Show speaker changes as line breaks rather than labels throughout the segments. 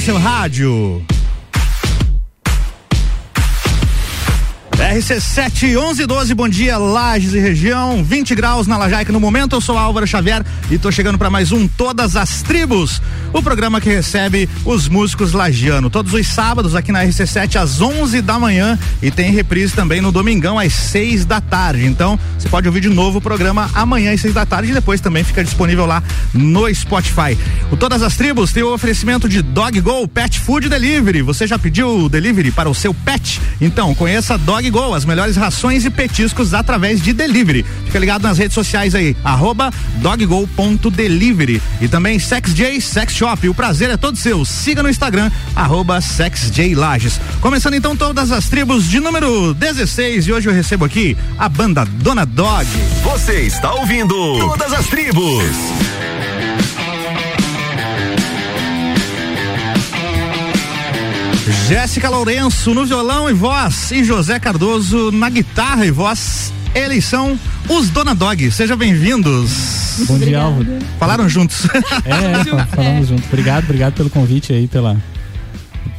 seu rádio. RC7 1112, bom dia, Lages e região, 20 graus na Lajaica no momento. Eu sou Álvaro Xavier e tô chegando para mais um Todas as Tribos, o programa que recebe os músicos lagiano todos os sábados aqui na RC7 às 11 da manhã e tem reprise também no domingão às 6 da tarde. Então, você pode ouvir de novo o programa amanhã às 6 da tarde e depois também fica disponível lá no Spotify. O Todas as Tribos tem o oferecimento de Dog Go Pet Food Delivery. Você já pediu o delivery para o seu pet? Então, conheça Dog Go as melhores rações e petiscos através de delivery. Fica ligado nas redes sociais aí, arroba doggo.delivery. E também SexJ Sex Shop. O prazer é todo seu. Siga no Instagram, arroba SexJLages. Começando então todas as tribos de número 16 e hoje eu recebo aqui a banda Dona Dog.
Você está ouvindo Todas as Tribos.
Jéssica Lourenço no violão e voz e José Cardoso na guitarra e voz. Eles são os Dona Dog. Sejam bem-vindos.
Bom dia, Álvaro.
Falaram juntos.
É, é falamos juntos. Obrigado, obrigado pelo convite aí, pela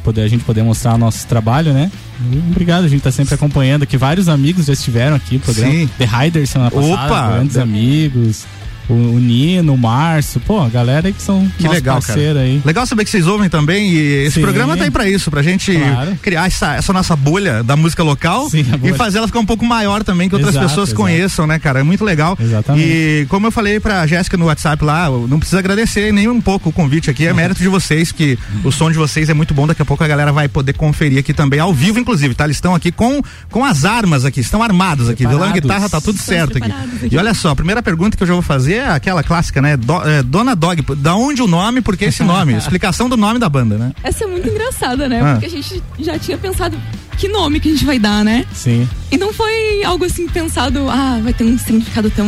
poder a gente poder mostrar o nosso trabalho, né? Obrigado, a gente tá sempre acompanhando aqui. Vários amigos já estiveram aqui no programa. Sim. The Riders semana passada, Opa! grandes amigos o, o Nino, o Márcio, pô, a galera aí que são
que legal, cara.
aí.
Legal saber que vocês ouvem também e esse Sim. programa tá aí pra isso, pra gente claro. criar essa, essa nossa bolha da música local Sim, e fazer ela ficar um pouco maior também, que outras exato, pessoas exato. conheçam, né, cara? É muito legal.
Exatamente.
E como eu falei pra Jéssica no WhatsApp lá, não precisa agradecer nem um pouco o convite aqui, é mérito de vocês, que o som de vocês é muito bom, daqui a pouco a galera vai poder conferir aqui também, ao vivo, inclusive, tá? Eles estão aqui com, com as armas aqui, estão armados aqui, violão e guitarra, tá tudo certo aqui. aqui. E olha só, a primeira pergunta que eu já vou fazer é aquela clássica clássica, né? Do, é, Dona Dog. Da onde o nome, por que esse nome? Explicação do nome da banda, né?
Essa é muito engraçada, né? Ah. Porque a gente já tinha pensado que nome que a gente vai dar, né?
Sim.
E não foi algo assim pensado, ah, vai ter um significado tão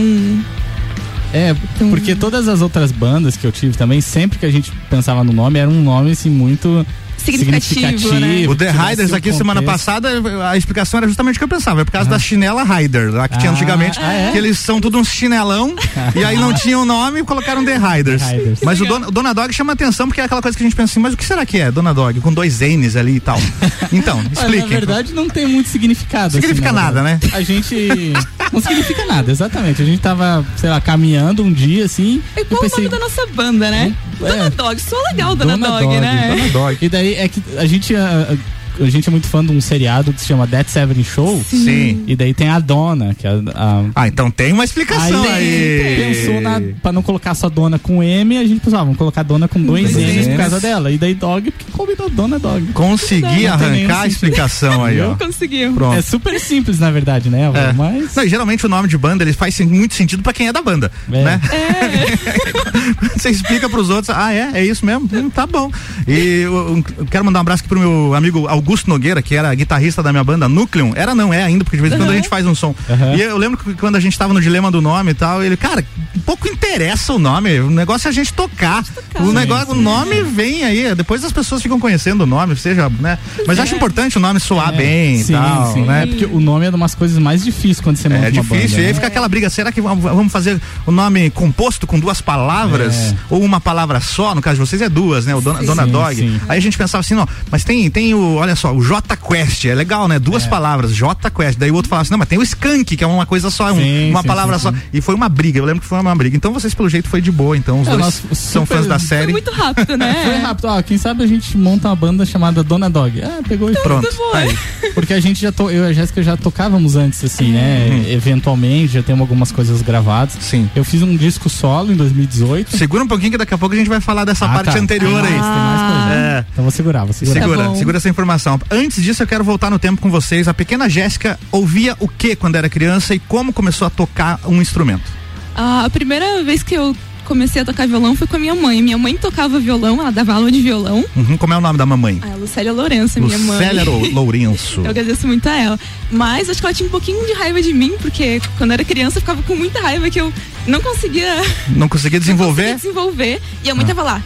é, porque todas as outras bandas que eu tive também, sempre que a gente pensava no nome, era um nome assim muito significativo. significativo
né?
O The Riders aqui contexto. semana passada, a explicação era justamente o que eu pensava, é por causa ah. da chinela Rider, lá que ah. tinha antigamente, ah, é? que eles são tudo um chinelão, e aí não tinham nome e colocaram The Riders. The Riders. Mas o Dona, Dona Dog chama atenção porque é aquela coisa que a gente pensa assim, mas o que será que é Dona Dog? Com dois N's ali e tal. Então, explique.
Na verdade, não tem muito significado.
Significa assim, nada, né?
A gente. não significa nada, exatamente. A gente tava, sei lá, caminhando um dia assim.
E qual pensei, o nome da nossa banda, né? É, Dona Dog, sou legal, Dona, Dona Dog, Dog, né?
Dona Dog. E daí é que a gente a, a gente é muito fã de um seriado que se chama Dead Seven Show.
Sim.
E daí tem a dona, que é a.
ah, então tem uma explicação aí.
aí. Pensou na, pra não colocar só dona com M, a gente pensou, ah, vamos colocar dona com dois, M's por causa dela. E daí dog, porque combinou dona dog.
Consegui arrancar a explicação aí, ó.
Conseguiu.
Pronto. É super simples, na verdade, né? É. Mas.
Não, geralmente o nome de banda ele faz muito sentido pra quem é da banda. É. Né? É. Você explica pros outros, ah, é? É isso mesmo? Hum, tá bom. E eu, eu, quero mandar um abraço aqui pro meu amigo Augusto Nogueira, que era guitarrista da minha banda Núcleo, era não, é ainda, porque de vez em quando a gente faz um som. Uhum. E eu lembro que quando a gente tava no dilema do nome e tal, ele, cara, pouco interessa o nome, o negócio é a gente tocar. tocar. O negócio, sim, sim. o nome vem aí, depois as pessoas ficam conhecendo o nome, seja, né? Mas é. acho importante o nome soar é. bem sim, tal, sim. né?
Porque o nome é uma das coisas mais difíceis quando você monta
é,
uma
difícil,
banda.
E aí né? fica aquela briga, será que vamos fazer o nome composto com duas palavras é. ou uma palavra só? No caso de vocês é duas, né? O Dona, Dona Dog. Aí a gente pensava assim, não, mas tem, tem o, olha só, o J Quest, é legal, né? Duas é. palavras, J Quest. Daí o outro falava assim, não, mas tem o Skank, que é uma coisa só, sim, uma sim, palavra sim, só. E foi uma briga, eu lembro que foi uma briga. Então vocês, pelo jeito, foi de boa. Então os é, dois são fãs da série. Foi
muito rápido, né?
foi rápido. Ó, quem sabe a gente monta uma banda chamada Dona Dog. Ah, pegou e pronto.
Tá aí.
Porque a gente já, to, eu e a Jéssica já tocávamos antes, assim, né? Uhum. Eventualmente, já temos algumas coisas gravadas.
Sim.
Eu fiz um disco solo em 2018.
Segura um pouquinho que daqui a pouco a gente vai falar dessa ah, parte tá. anterior ah, aí. Tem mais
coisa. É. Então vou segurar, vou segurar.
Segura, tá segura essa informação. Antes disso, eu quero voltar no tempo com vocês. A pequena Jéssica ouvia o que quando era criança e como começou a tocar um instrumento?
A primeira vez que eu comecei a tocar violão foi com a minha mãe. Minha mãe tocava violão, ela dava aula de violão.
Uhum, como é o nome da mamãe?
A Lucélia Lourenço, minha mãe.
Lucélia Lourenço.
eu agradeço muito a ela. Mas acho que ela tinha um pouquinho de raiva de mim, porque quando eu era criança eu ficava com muita raiva que eu não conseguia.
Não conseguia desenvolver?
Não conseguia desenvolver. E a mãe ah. tava lá.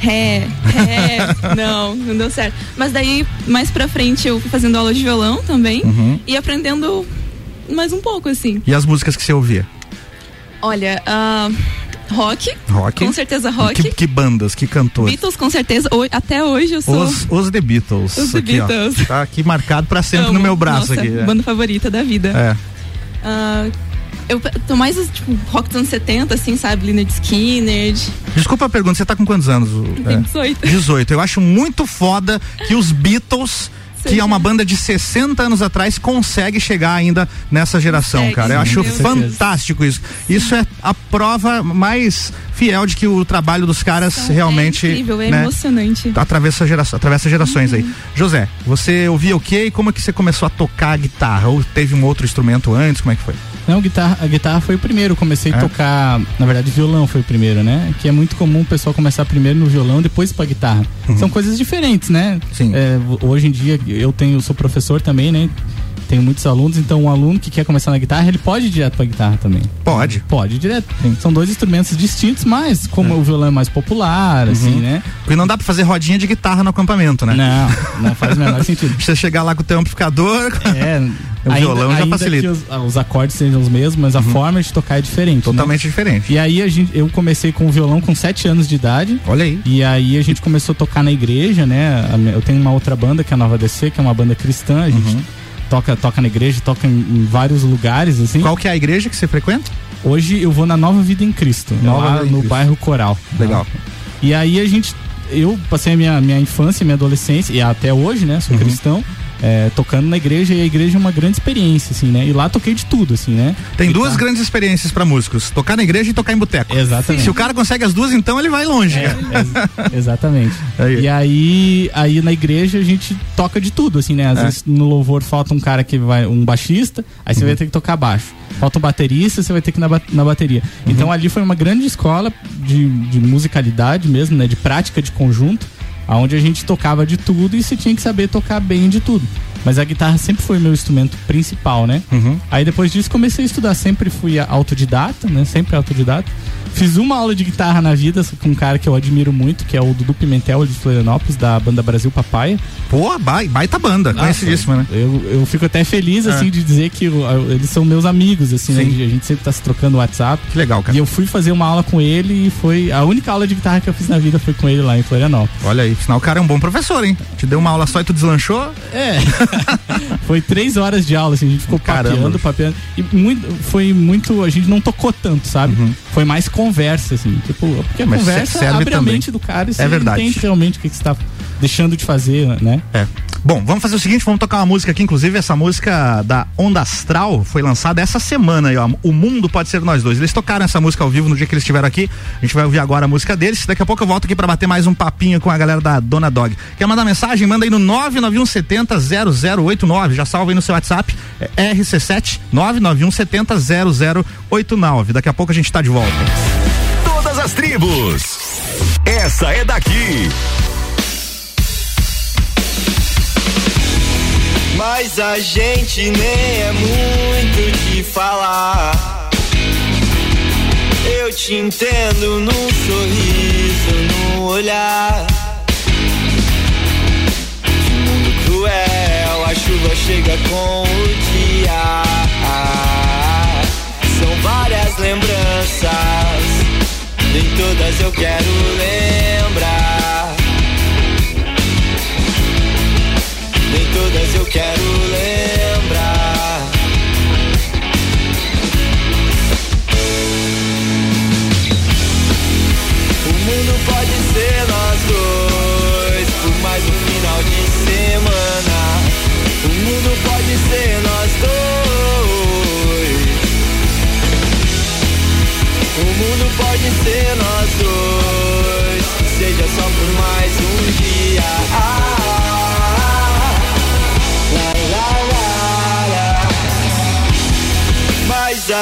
Ré, ré, não, não deu certo. Mas daí, mais pra frente, eu fui fazendo aula de violão também uhum. e aprendendo mais um pouco, assim.
E as músicas que você ouvia?
Olha, uh, Rock.
Rock.
Com certeza rock.
Que, que bandas, que cantores?
Beatles, com certeza. O, até hoje eu sou.
Os, os The Beatles.
Os The
aqui,
Beatles.
Ó, tá aqui marcado pra sempre
Amo.
no meu braço
Nossa,
aqui. é.
Banda favorita da vida.
É.
Ah, eu tô mais, tipo, rock dos anos 70, assim, sabe? Leonard Skinner.
Desculpa a pergunta, você tá com quantos anos?
Tem
É.
18.
18. Eu acho muito foda que os Beatles, que é uma banda de 60 anos atrás, consegue chegar ainda nessa geração,
Consegue,
cara. Eu acho fantástico isso. Isso é a prova mais fiel de que o trabalho dos caras
Então,
realmente.
É incrível, é
né,
emocionante.
atravessa, gera, atravessa gerações aí. José, você ouvia o quê e como é que você começou a tocar guitarra? Ou teve um outro instrumento antes? Como é que foi?
Não, guitarra, a guitarra foi o primeiro. Eu comecei
É?
a tocar, na verdade, violão foi o primeiro, né? Que é muito comum o pessoal começar primeiro no violão, depois pra guitarra. São coisas diferentes, né?
Sim.
É, hoje em dia eu tenho, sou professor também, né? Tenho muitos alunos, então um aluno que quer começar na guitarra, ele pode ir direto pra guitarra também.
Pode.
Pode ir direto. São dois instrumentos distintos, mas como o violão é mais popular, assim, né?
Porque não dá pra fazer rodinha de guitarra no acampamento, né?
Não, não faz o menor sentido.
Você chegar lá com o teu amplificador.
É,
O violão já
ainda
facilita.
que os, os acordes sejam os mesmos, mas a forma de tocar é diferente. né?
Totalmente diferente.
E aí a gente, eu comecei com o violão com 7 anos de idade.
Olha aí.
E aí a gente começou a tocar na igreja, né? Eu tenho uma outra banda que é a Nova DC, que é uma banda cristã. A gente toca, toca na igreja, toca em, em vários lugares, assim.
Qual que é a igreja que você frequenta?
Hoje eu vou na Nova Vida em Cristo,
Nova
lá
em
no
Cristo.
bairro Coral.
Legal.
E aí a gente. Eu passei a minha, minha infância, minha adolescência, e até hoje, né?
Uhum.
Sou cristão. É, tocando na igreja e a igreja é uma grande experiência, assim, né? E lá toquei de tudo, assim, né?
Tem
E
duas
tá-
grandes experiências pra músicos: tocar na igreja e tocar em boteco.
Exatamente.
Se o cara consegue as duas, então ele vai longe,
É, ex- exatamente.
Aí.
E aí, aí na igreja a gente toca de tudo, assim, né? Às
É.
vezes no louvor falta um cara que vai, um baixista, aí
Uhum.
você vai ter que tocar baixo. Falta um baterista, você vai ter que ir na, na bateria.
Uhum.
Então ali foi uma grande escola de, de musicalidade mesmo, né? De prática de conjunto, aonde a gente tocava de tudo e você tinha que saber tocar bem de tudo. Mas a guitarra sempre foi meu instrumento principal, né?
Uhum.
Aí depois disso comecei a estudar, sempre fui autodidata, né? Sempre autodidata. Fiz uma aula de guitarra na vida com um cara que eu admiro muito, que é o Dudu Pimentel de Florianópolis, da banda Brasil Papaya.
Pô, bai- baita banda, conhecidíssima, né?
Eu, eu fico até feliz, assim,
É.
de dizer que eu- eles são meus amigos, assim, né? A gente sempre tá se trocando WhatsApp.
Que legal, cara.
E eu fui fazer uma aula com ele e foi. A única aula de guitarra que eu fiz na vida foi com ele lá em Florianópolis.
Olha aí, sinal o cara é um bom professor, hein? Te deu uma aula só e tu deslanchou?
É. foi três horas de aula, assim, a gente ficou
Caramba.
papeando, papeando. E muito, foi muito. A gente não tocou tanto, sabe? Foi mais conversa, assim. Tipo, porque a.
Mas
conversa
serve
abre
também.
a mente do cara e
É verdade.
entende realmente o que, que você tá deixando de fazer, né?
É. Bom, vamos fazer o seguinte, vamos tocar uma música aqui, inclusive essa música da Onda Astral foi lançada essa semana aí, ó. O Mundo Pode Ser Nós Dois. Eles tocaram essa música ao vivo no dia que eles estiveram aqui. A gente vai ouvir agora a música deles. Daqui a pouco eu volto aqui pra bater mais um papinho com a galera da Dona Dog. Quer mandar mensagem? Manda aí no 99170 0089. Já salva aí no seu WhatsApp. É RC7 99170 0089. Daqui a pouco a gente tá de volta.
Todas as tribos. Essa é daqui.
Mas a gente nem é muito de falar. Eu te entendo num sorriso, num olhar. Que mundo cruel, a chuva chega com o dia. São várias lembranças, nem todas eu quero lembrar. Todas eu quero lembrar.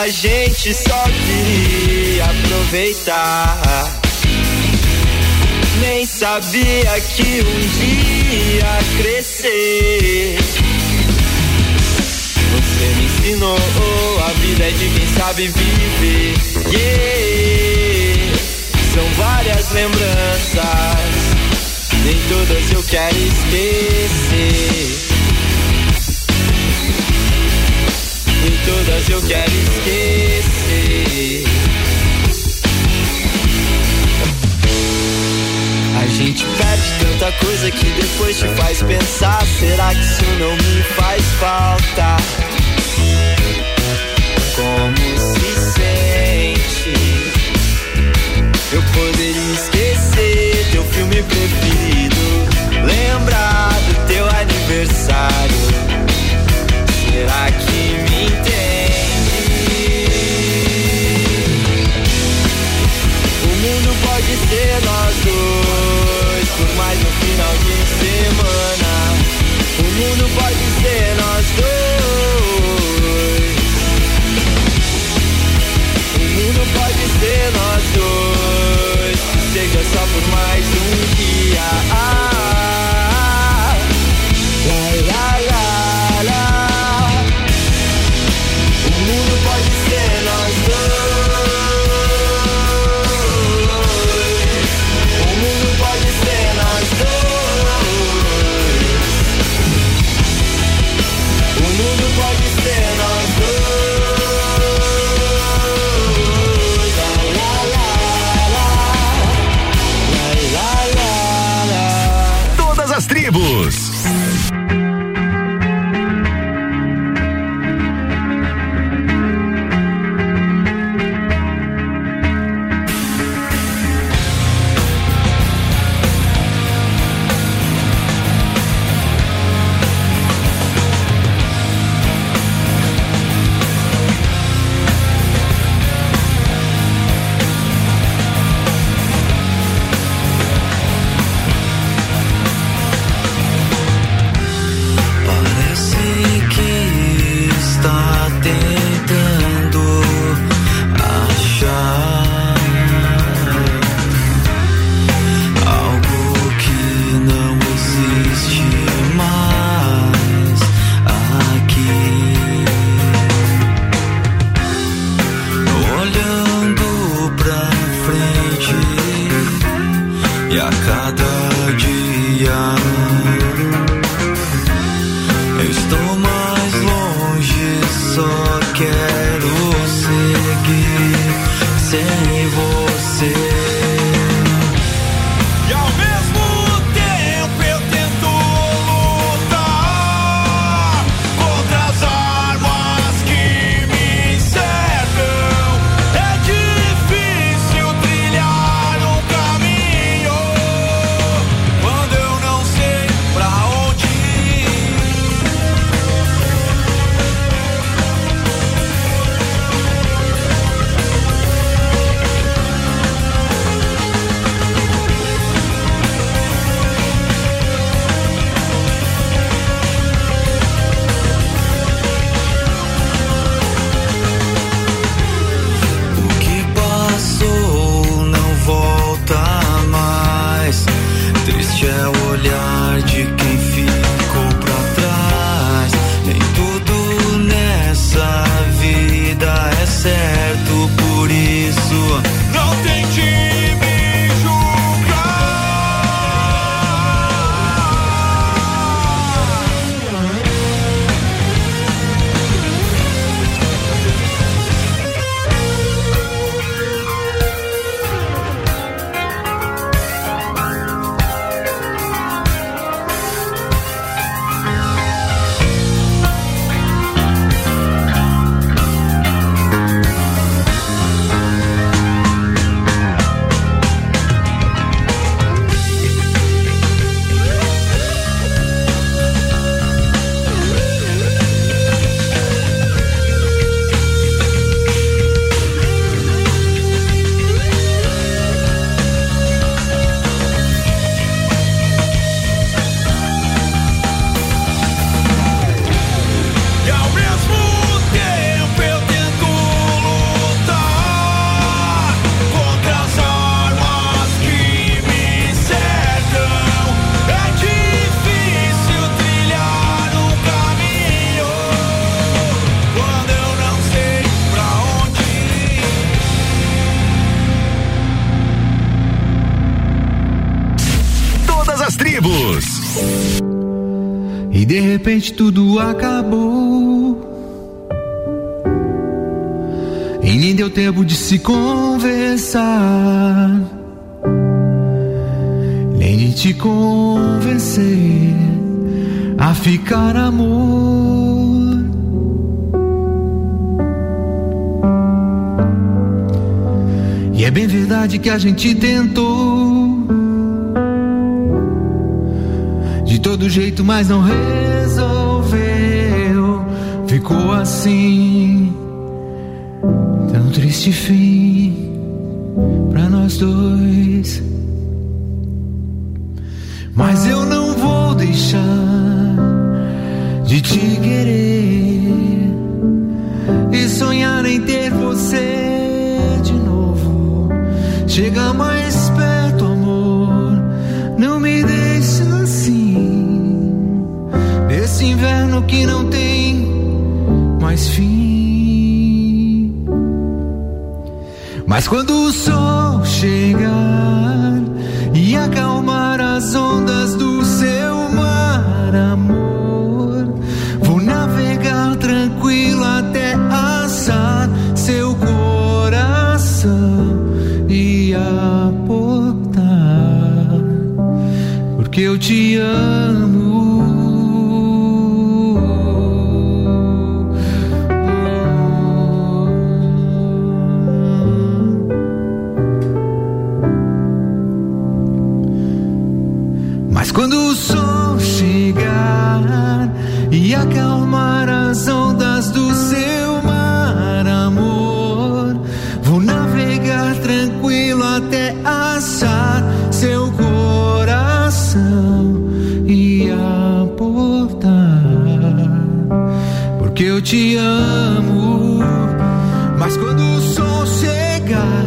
A gente só queria aproveitar. Nem sabia que um dia ia crescer. Você me ensinou, a vida é de quem sabe viver. Yeah. São várias lembranças, nem todas eu quero esquecer. todas eu quero esquecer. A gente perde tanta coisa que depois te faz pensar: será que isso não me faz falta? Como se sente? Eu poderia esquecer teu filme preferido, lembrar do teu aniversário. Será que me entende?
repente tudo acabou. E nem deu tempo de se conversar, nem de
te convencer a ficar amor. E é bem verdade que a gente tentou todo jeito, mas não resolveu. Ficou assim, tão triste fim pra nós dois. Mas eu Mas quando o sol chegar e acalmar as ondas do seu mar, amor. Vou navegar tranquilo até assar seu coração e aportar, porque eu te amo. Te amo. Mas quando o sol chegar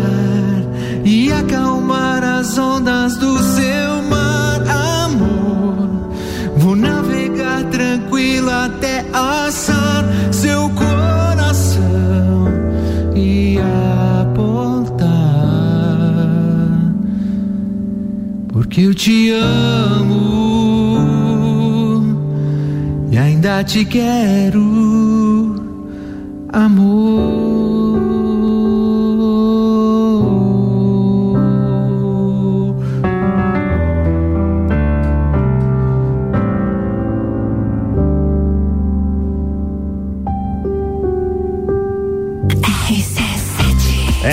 e acalmar as ondas do seu mar, amor, vou navegar tranquilo até achar seu coração e apontar, porque eu te amo e ainda te quero, amor.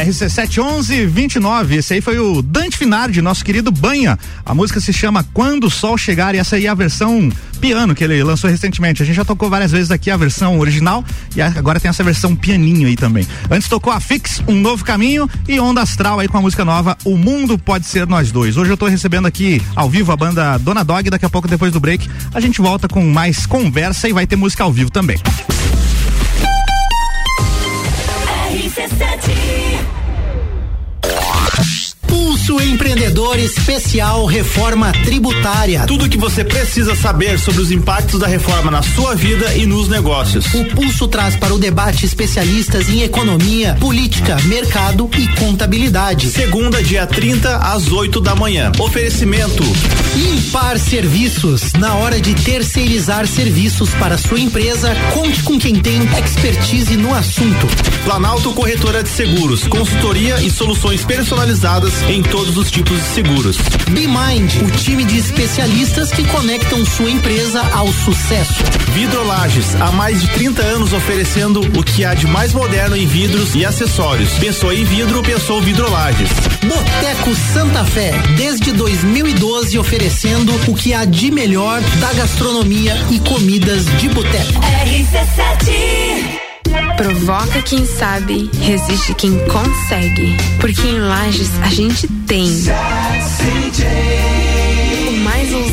RC71129, esse aí foi o Dante Finardi, nosso querido Banha. A música se chama Quando o Sol Chegar e essa aí é a versão piano que ele lançou recentemente. A gente já tocou várias vezes aqui a versão original e agora tem essa versão pianinho aí também. Antes tocou a Fix, Um Novo Caminho e Onda Astral aí com a música nova O Mundo Pode Ser Nós Dois. Hoje eu tô recebendo aqui ao vivo a banda Dona Dog, daqui a pouco depois do break a gente volta com mais conversa e vai ter música ao vivo também.
Empreendedor Especial Reforma Tributária.
Tudo o que você precisa saber sobre os impactos da reforma na sua vida e nos negócios.
O Pulso traz para o debate especialistas em economia, política, mercado e contabilidade.
Segunda, dia 30, às 8 da manhã. Oferecimento.
Impar Serviços. Na hora de terceirizar serviços para sua empresa, conte com quem tem expertise no assunto.
Planalto Corretora de Seguros. Consultoria e soluções personalizadas em todos os tipos de seguros.
BeMind, o time de especialistas que conectam sua empresa ao sucesso.
Vidrolages, há mais de 30 anos oferecendo o que há de mais moderno em vidros e acessórios. Pensou em vidro, pensou Vidrolages.
Boteco Santa Fé, desde 2012 oferecendo o que há de melhor da gastronomia e comidas de boteco.
Provoca quem sabe, resiste quem consegue. Porque em Lages a gente tem.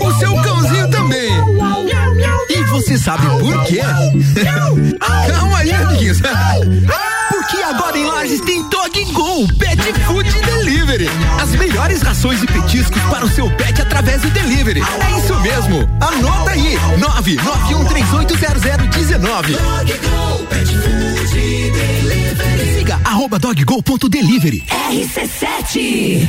O seu cãozinho também. E você sabe por quê? Calma aí, amiguinhos. Porque agora em Lages tem Dog Go Pet Food Delivery. As melhores rações e petiscos para o mesmo. Anota aí, 991380019. Siga arroba doggo.delivery.
RC7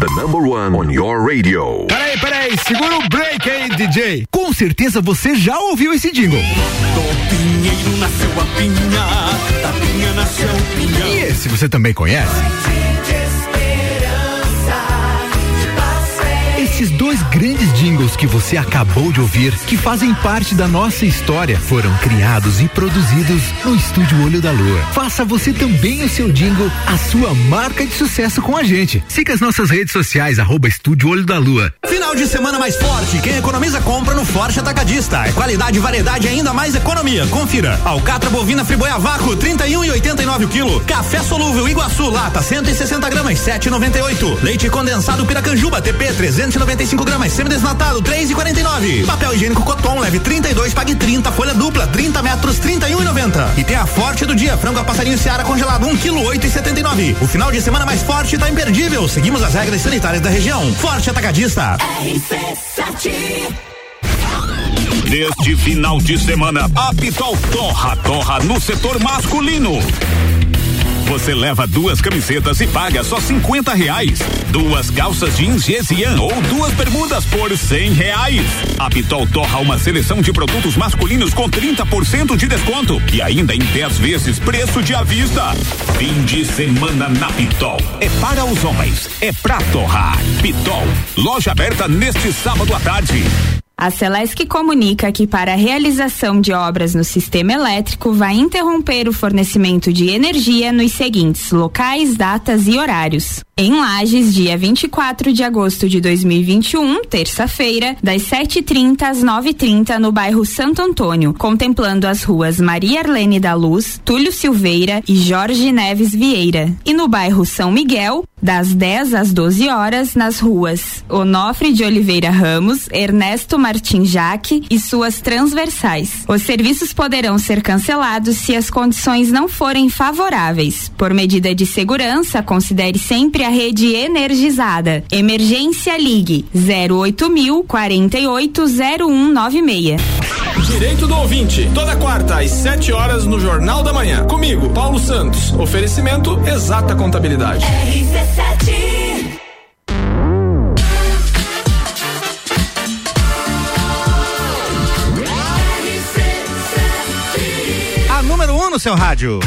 The number one on your radio.
Peraí, peraí, segura o break aí, DJ. Com certeza você já ouviu esse jingle.
Do pinheiro nasceu a pinha, da pinha nasceu pinha.
E esse você também conhece? Dois grandes jingles que você acabou de ouvir, que fazem parte da nossa história, foram criados e produzidos no Estúdio Olho da Lua. Faça você também o seu jingle, a sua marca de sucesso com a gente. Siga as nossas redes sociais, arroba Estúdio Olho da Lua.
Final de semana mais forte, quem economiza compra no Forte Atacadista. É qualidade variedade e ainda mais economia. Confira. Alcatra bovina friboia vácuo, 31 e 89 o quilo. Café solúvel Iguaçu, lata, 160 gramas, 7,98. Leite condensado Piracanjuba, TP, 390 95 gramas, semidesnatado, 3,49. Papel higiênico Coton, leve 32, pague 30, folha dupla, 30 metros, 31,90. E tem a forte do dia, frango a passarinho Seara congelado, 1 kg, 8,79. O final de semana mais forte tá imperdível. Seguimos as regras sanitárias da região. Forte Atacadista.
Neste final de semana, a Pitol torra, torra no setor masculino. Você leva duas camisetas e paga só 50 reais. Duas calças jeans Gesian ou duas bermudas por 100 reais. A Pitol torra uma seleção de produtos masculinos com 30% de desconto e ainda em 10 vezes preço de à vista. Fim de semana na Pitol. É para os homens, é pra torrar. Pitol, loja aberta neste sábado à tarde.
A Celesc comunica que para a realização de obras no sistema elétrico vai interromper o fornecimento de energia nos seguintes locais, datas e horários. Em Lages, dia 24 de agosto de 2021, terça-feira, das 7h30 às 9h30 no bairro Santo Antônio, contemplando as ruas Maria Arlene da Luz, Túlio Silveira e Jorge Neves Vieira. E no bairro São Miguel, das 10 às 12 horas, nas ruas Onofre de Oliveira Ramos, Ernesto Martim Jaque e suas transversais. Os serviços poderão ser cancelados se as condições não forem favoráveis. Por medida de segurança, considere sempre a rede energizada. Emergência Ligue 08000 480196.
Direito do ouvinte, toda quarta às 7 horas no Jornal da Manhã. Comigo, Paulo Santos. Oferecimento Exata Contabilidade.
RC7
no seu rádio.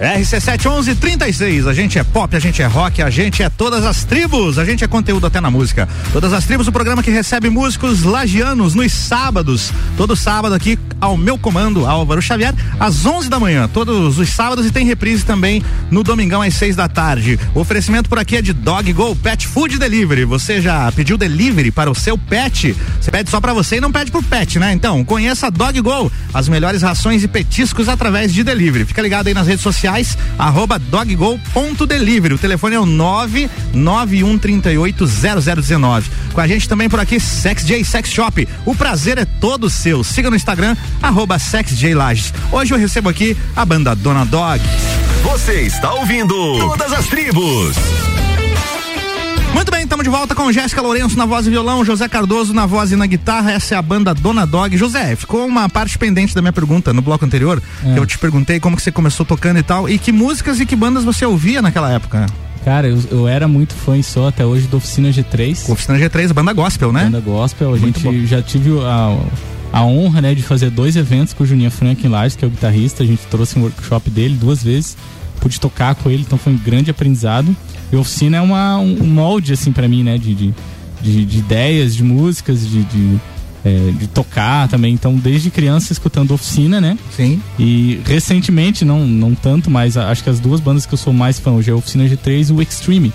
RC71136, a gente é pop, a gente é rock, a gente é todas as tribos, a gente é conteúdo até na música. Todas as tribos, o programa que recebe músicos lagianos nos sábados. Todo sábado aqui ao meu comando, Álvaro Xavier, às 11 da manhã, todos os sábados e tem reprise também no domingão às 6 da tarde. O oferecimento por aqui é de Dog Go Pet Food Delivery. Você já pediu delivery para o seu pet? Você pede só para você e não pede pro pet, né? Então, conheça a Dog Go, as melhores rações e petiscos através de delivery. Fica ligado aí nas redes sociais sociais, arroba doggo.delivery. O telefone é o 991380019. Com a gente também por aqui, Sex J Sex Shop. O prazer é todo seu. Siga no Instagram, arroba SexJLages. Hoje eu recebo aqui a banda Dona Dog.
Você está ouvindo Todas as Tribos.
Muito bem, estamos de volta com Jéssica Lourenço na voz e violão, José Cardoso na voz e na guitarra. Essa é a banda Dona Dog. José, ficou uma parte pendente da minha pergunta no bloco anterior.
É.
Eu te perguntei como que você começou tocando e tal. E que músicas e que bandas você ouvia naquela época?
Cara, eu, eu era muito fã e sou até hoje do Oficina G3.
Oficina G3, banda gospel, né?
Banda gospel. A
Muito
gente
bom.
já tive a, a honra, né, de fazer dois eventos com o Juninho Frank em Lages, que é o guitarrista. A gente trouxe um workshop dele duas vezes. Pude tocar com ele, então foi um grande aprendizado. E oficina é uma, um molde, assim, pra mim, né, de, de, de, de ideias, de músicas, de, de, é, de tocar também. Então, desde criança, escutando oficina, né?
Sim.
E recentemente, não, não tanto, mas acho que as duas bandas que eu sou mais fã hoje é a Oficina G3 e o Extreme,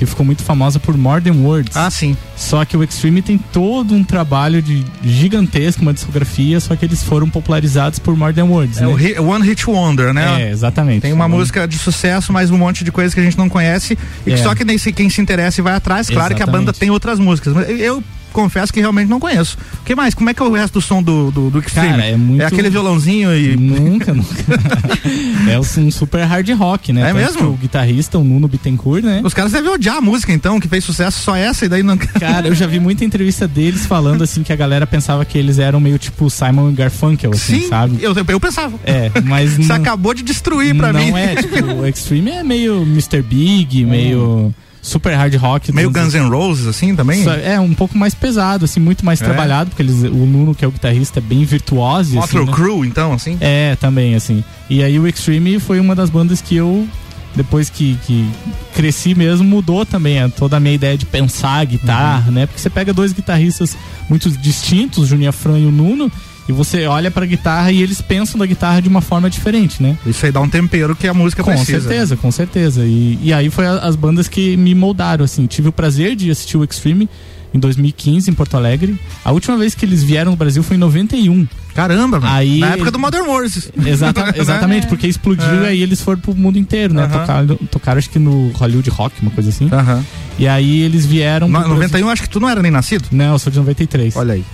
que ficou muito famosa por Modern Words.
Ah, sim.
Só que o Extreme tem todo um trabalho de gigantesco, uma discografia, só que eles foram popularizados por Modern Words.
É
né?
o Hit- One Hit Wonder, né?
É, exatamente.
Tem uma
Então,
música de sucesso, mas um monte de coisa que a gente não conhece e que
É.
só que nem se- quem se interessa e vai atrás. Claro que a banda
Exatamente.
tem outras músicas. Eu confesso que realmente não conheço. O que mais? Como é que é o resto do som do, do, do Extreme?
Cara, é muito-
aquele violãozinho e.
Nunca, nunca. é um super hard rock, né?
É
Tanto
mesmo?
O guitarrista, o Nuno Bittencourt, né?
Os caras devem odiar a música, então, que fez sucesso só essa e daí não.
Cara, eu já vi muita entrevista deles falando assim que a galera pensava que eles eram meio tipo Simon Garfunkel, assim,
Sim,
sabe?
eu, eu pensava.
É, mas
Você
não,
acabou de destruir pra
não
mim.
é, tipo, o Extreme é meio Mr. Big, meio super hard rock.
Meio Guns N' Roses, assim, também?
É, um pouco mais pesado, assim, muito mais
É?
trabalhado, porque eles, o Nuno, que é o guitarrista, é bem virtuoso. assim,
Motley
né?
Crue, então, assim?
É, também, assim. E aí o Extreme foi uma das bandas que eu, depois que, que cresci mesmo, mudou também a- toda a minha ideia de pensar a guitarra,
Uhum.
né? Porque você pega dois guitarristas muito distintos, o Juninho Fran e o Nuno, e você olha pra guitarra e eles pensam da guitarra de uma forma diferente, né?
Isso aí dá um tempero que a música
Com
precisa.
certeza, com certeza. E, e aí foi a- as bandas que me moldaram, assim. Tive o prazer de assistir o Extreme em 2015 em Porto Alegre. A última vez que eles vieram no Brasil foi em 91.
Caramba, mano.
Aí,
Na época do Modern Wars.
Exata, exatamente, porque explodiu e aí eles foram pro mundo inteiro, né?
Aham.
Tocaram, tocaram acho que no Hollywood Rock, uma coisa assim.
Aham.
E aí eles vieram.
No,
pro Brasil.
91, acho que tu não era nem nascido?
Não, eu sou de 93.
Olha aí.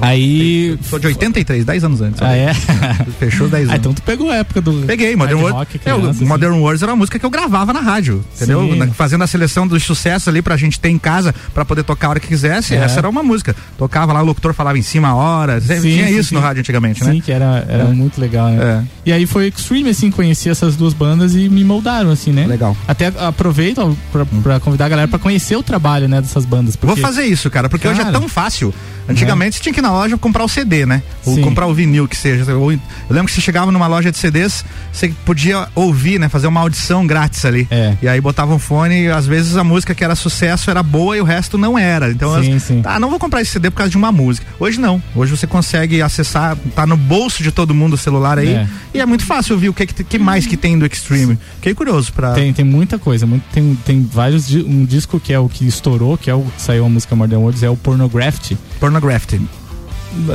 Aí.
Sou de 83, 10 anos antes.
Ah, é?
Fechou 10 anos.
Ah, então tu pegou a época do.
Peguei, Modern Wars.
rock,
É, o
assim.
Modern Wars era uma música que eu gravava na rádio, entendeu?
Sim.
Na- fazendo a seleção dos sucessos ali pra gente ter em casa pra poder tocar a hora que quisesse.
É.
Essa era uma música. Tocava lá, o locutor falava em cima a hora.
Sim,
Tinha
sim,
isso
sim.
no rádio antigamente,
Sim,
né?
que era, era
É.
muito legal, né?
É.
E aí foi Extreme, assim, conheci essas duas bandas e me moldaram, assim, né?
Legal.
Até aproveito pra, pra convidar a galera pra conhecer o trabalho, né, dessas bandas.
Vou
porque-
fazer isso, cara, porque hoje é
Cara.
tão fácil. Antigamente você tinha que ir na loja comprar o CD, né? Ou
Sim.
comprar o vinil que seja. Ou- Eu lembro que você chegava numa loja de CDs, você podia ouvir, né? Fazer uma audição grátis ali.
É.
E aí botava um fone e às vezes a música que era sucesso era boa e o resto não era. Então,
Sim, sim.
ah, não vou comprar esse CD por causa de uma música. Hoje não. Hoje você consegue acessar, tá no bolso de todo mundo o celular aí.
É.
E é muito fácil ouvir o que, que, mais que tem do Extreme. Fiquei curioso pra.
Tem, tem muita coisa. muito- tem, tem vários. Um disco que é o que estourou, que é o que saiu a música Modern Words, é o Pornography.
Pornography.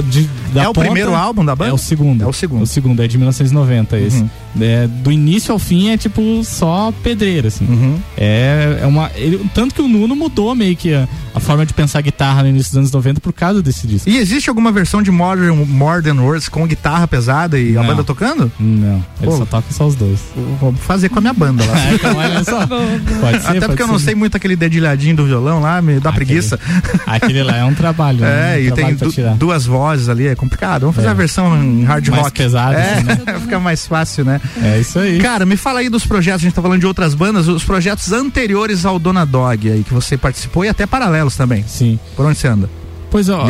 De- da
É o
ponta-
primeiro álbum da banda?
É o segundo.
É o segundo.
O segundo, é de 1990 esse.
Uhum.
É, do início ao fim é tipo só pedreira, assim.
Uhum.
É, é uma. ele- tanto que o Nuno mudou meio que a, a forma de pensar guitarra no início dos anos 90 por causa desse disco.
E existe alguma versão de Modern, Modern Words com guitarra pesada e a
Não.
banda tocando?
Não, ele
Pô.
só toca só os dois.
Vou fazer com a minha banda lá.
Então, olha só. Pode ser,
Até
pode
porque eu não
ser.
sei muito aquele dedilhadinho do violão lá, me dá
Aquele-
preguiça.
Aquele lá é um trabalho. né?
É,
Um
e tem du-
tirar.
Duas vozes ali, é complicado. Vamos fazer
É.
a versão em hard
Mais
rock.
pesada,
É,
assim, né?
fica mais fácil, né?
É isso aí.
Cara, me fala aí dos projetos, a gente tá falando de outras bandas, os projetos anteriores ao Dona Dog aí, que você participou e até paralelos também.
Sim.
Por onde você anda?
Pois ó,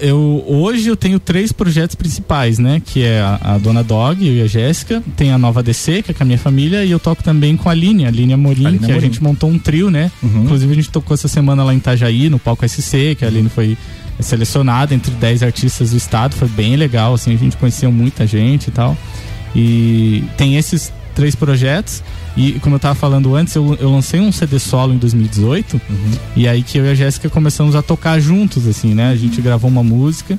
eu hoje eu tenho três projetos principais, né? Que é a, a Dona Dog, eu e a Jéssica, tem a Nova DC, que é com a minha família, e eu toco também com a Aline, a Aline Amorim,
Aline
que
Amorim.
a gente montou um trio, né?
Uhum.
Inclusive a gente tocou essa semana lá em Itajaí, no palco SC, que a Aline foi selecionada entre 10 artistas do estado, foi bem legal, assim, a gente conheceu muita gente e tal. E tem esses três projetos. E como eu tava falando antes, eu, eu lancei um CD solo em 2018. E aí que eu e a Jéssica começamos a tocar juntos, assim, né? A gente gravou uma música.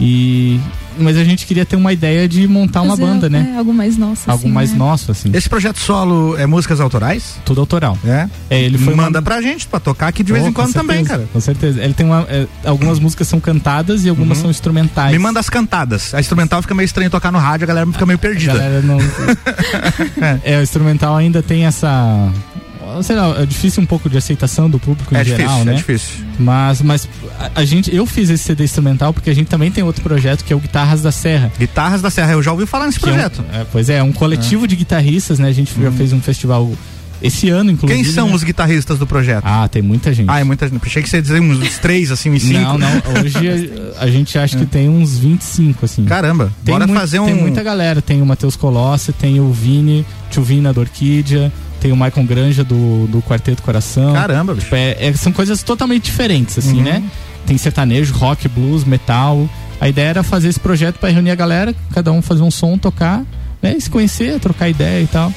E. Mas a gente queria ter uma ideia de montar uma
Fazer,
banda, né?
É, algo mais nosso.
Algo
assim,
mais
né?
nosso, assim.
Esse projeto solo é músicas autorais?
Tudo autoral.
É?
É, ele foi
Manda
uma-
pra gente pra tocar aqui de vez
Oh,
em
com
quando também,
certeza,
cara.
Com certeza. Ele tem uma. é, algumas músicas são cantadas e algumas
Uhum.
são instrumentais.
Me manda as cantadas. A instrumental fica meio estranho tocar no rádio, a galera fica meio
A
perdida.
galera não. é, o instrumental ainda tem essa. Sei lá, é difícil um pouco de aceitação do público em
É
geral,
difícil,
né?
é difícil.
Mas, mas a, a gente, eu fiz esse CD instrumental porque a gente também tem outro projeto que é o Guitarras da Serra.
Guitarras da Serra, eu já ouvi falar nesse
que é um-
projeto.
é, pois é, é um coletivo de guitarristas, né? A gente já fez um festival esse ano, inclusive.
Quem são
né?
os guitarristas do projeto?
Ah, tem muita gente.
Ah, é muita gente. Achei que você ia dizer uns três, assim, uns cinco.
Não, não. Hoje a, a gente acha que tem uns 25, assim.
Caramba,
tem
bora
mui-
fazer um.
Tem muita galera. Tem o Matheus Colossi, tem o Vini, tio Vina da Orquídea, tem o Michael Granja do, do Quarteto Coração.
Caramba, bicho.
Tipo, é- é- são coisas totalmente diferentes, assim,
Uhum.
né? Tem sertanejo, rock, blues, metal. A ideia era fazer esse projeto para reunir a galera, cada um fazer um som, tocar, né? E se conhecer, trocar ideia e tal.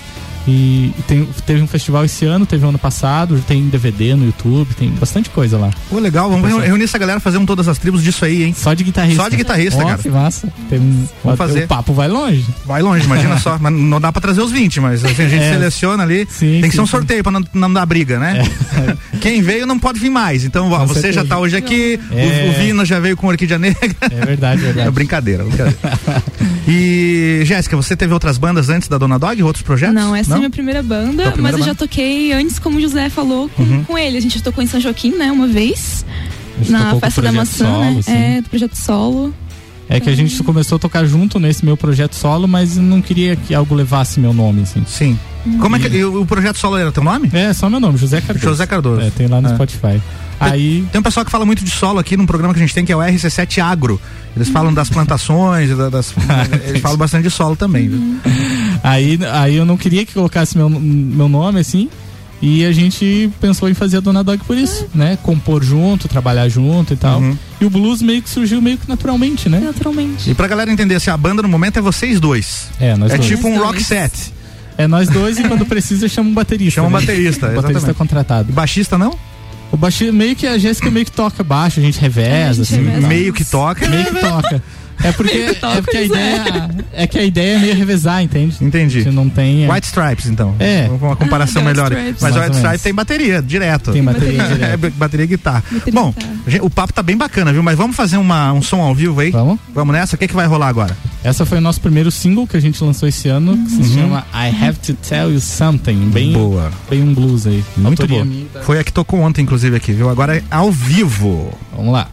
E tem- teve um festival esse ano, teve um ano passado, tem DVD no YouTube, tem bastante coisa lá.
Pô, legal, vamos
Pessoal.
reunir essa galera, fazer um todas as tribos disso aí, hein?
Só de guitarrista.
Só de guitarrista,
Ó,
cara.
Massa. Tem
Vamos fazer.
O papo vai longe.
Vai longe, imagina só. Mas não dá pra trazer os 20, mas assim, a gente
É.
seleciona ali.
Sim,
tem que ser um
sim,
sorteio pra não, não dar briga, né? Quem veio não pode vir mais. Então, ó, você já tá hoje aqui, o-
É.
o, Vina já veio com Orquídea Negra.
É verdade, verdade.
É brincadeira, brincadeira. e, Jéssica, você teve outras bandas antes da Dona Dog? Outros projetos?
Não, essa é a minha primeira banda,
Tua primeira
mas eu já
banda?
toquei antes, como o José falou, com,
Uhum.
com ele. A gente já tocou em São Joaquim, né, uma vez. Na festa da maçã,
solo,
né?
sim.
É, do projeto solo.
É que a gente começou a tocar junto nesse meu projeto solo, mas não queria que algo levasse meu nome, assim.
Sim. Como é que o o projeto solo era teu nome?
É, só meu nome, José Cardoso.
José Cardoso.
É, tem lá no
É.
Spotify. Aí.
Tem um pessoal que fala muito de solo aqui num programa que a gente tem que é o RC7 Agro. Eles falam das plantações, da- das, eles falam bastante de solo também. viu?
Aí, aí eu não queria que colocasse meu, meu nome, assim. E a gente pensou em fazer a Dona Dog por isso, né? Compor junto, trabalhar junto e tal.
Uhum.
E o blues meio que surgiu meio que naturalmente, né?
Naturalmente.
E pra galera entender, assim, a banda no momento é vocês dois.
É, nós
é
dois.
tipo um
Nós
rock
dois.
set.
É nós dois e quando precisa chama um baterista.
Chama um
né?
baterista,
O baterista
exatamente.
contratado.
E baixista não?
O baixista meio que a Jéssica meio que toca baixo, a gente reveza, assim.
Meio que toca.
Meio que toca. É porque,
toca,
é porque a
é.
ideia é que a ideia é meio revezar, entende?
Entendi.
Você não tem é,
White Stripes, então.
É.
Uma comparação
Ah, White
melhor.
Stripes.
Mas
Mais
White Stripes tem bateria, direto.
Tem bateria direto.
É, bateria e guitarra. Bom, gente, o papo tá bem bacana, viu? Mas vamos fazer uma, um som ao vivo aí?
Vamos.
Vamos nessa? O que, que vai rolar agora?
Essa foi o nosso primeiro single que a gente lançou esse ano, que se
Uhum.
chama I Have to Tell You Something. Bem,
Boa.
bem um blues aí.
Muito
Autoria
boa.
minha e da-
Foi a que tocou ontem, inclusive, aqui, viu? Agora é ao vivo.
Vamos lá.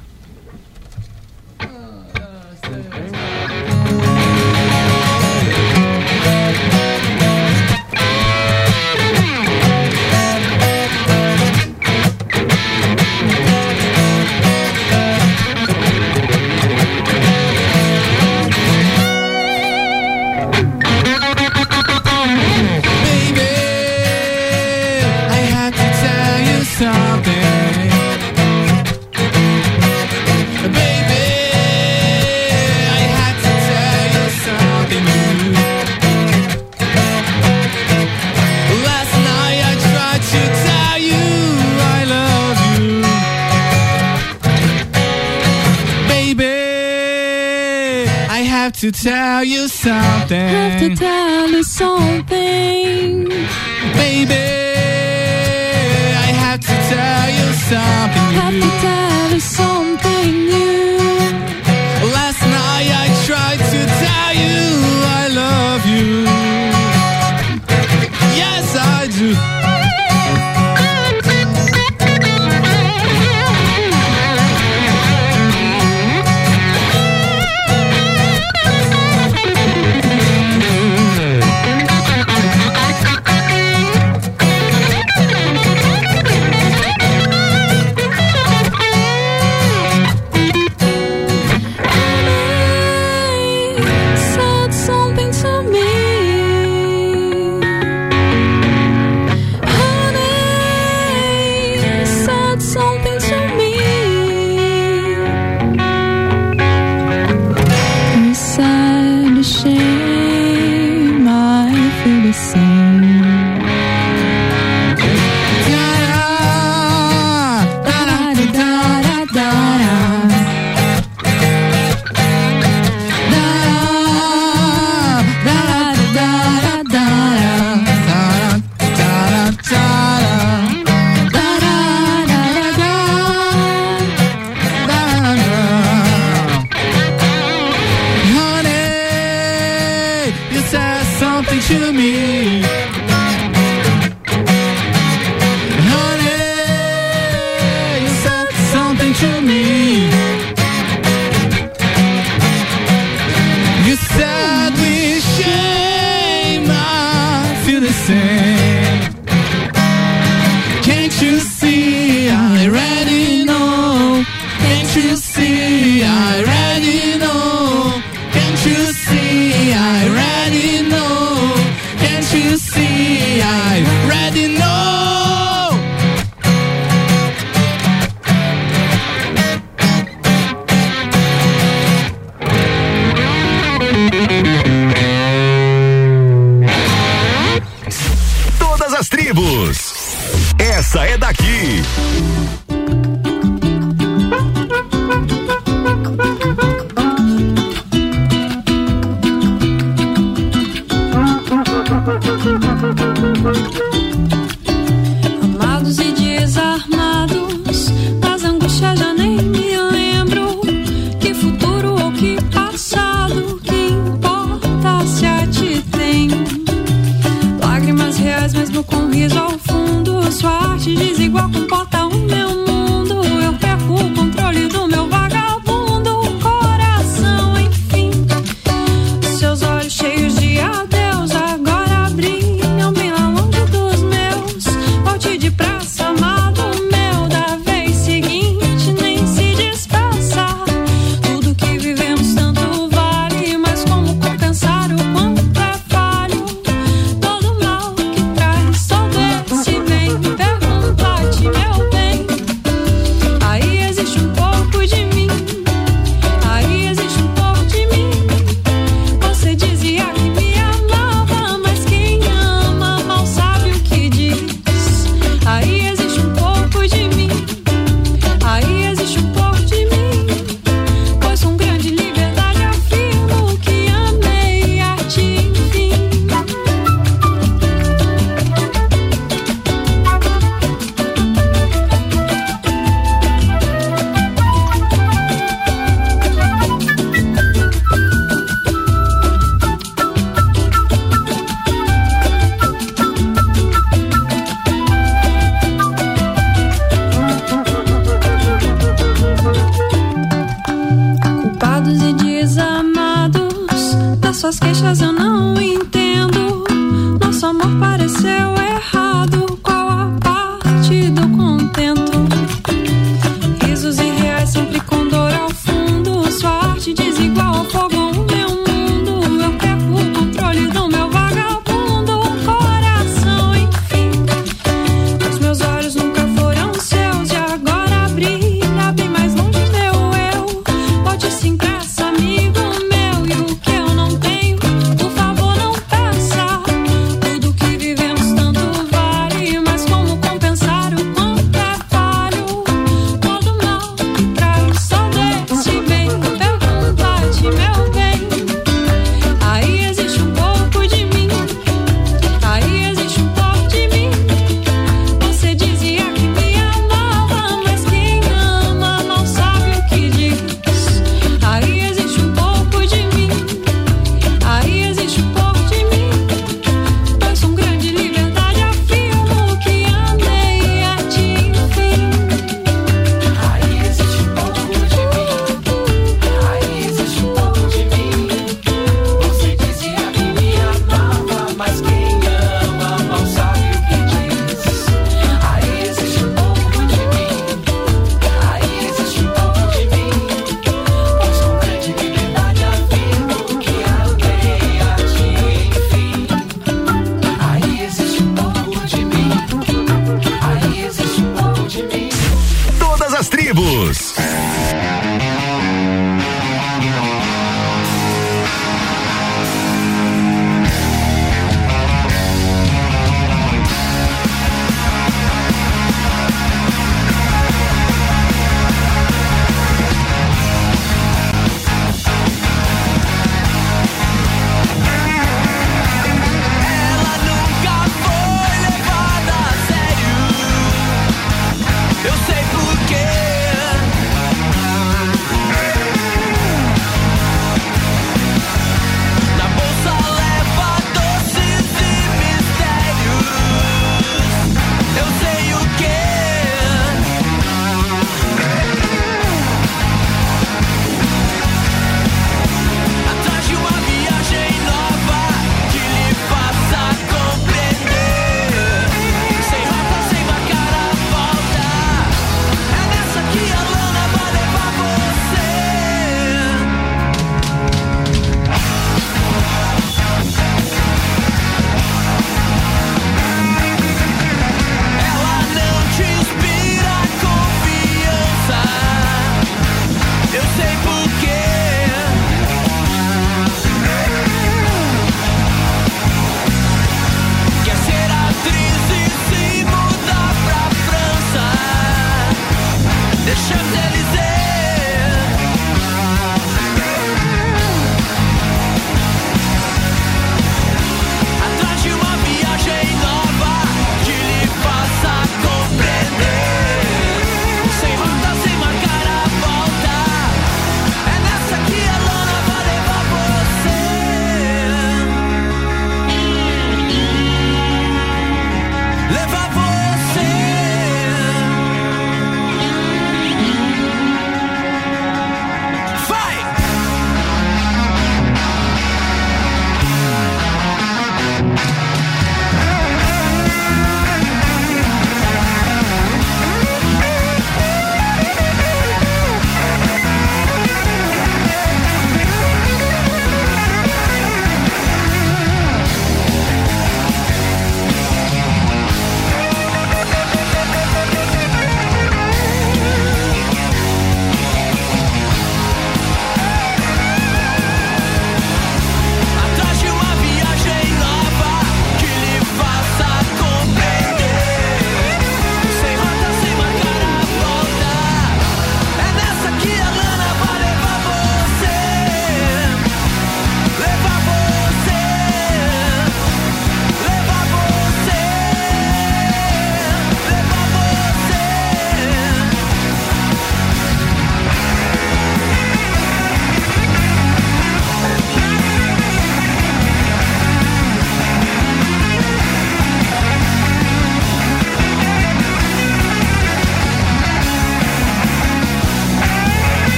To tell you something. Have to tell you something. Baby, I have to tell you something new.
Have to tell you something new.
Last night I tried to tell you I love you.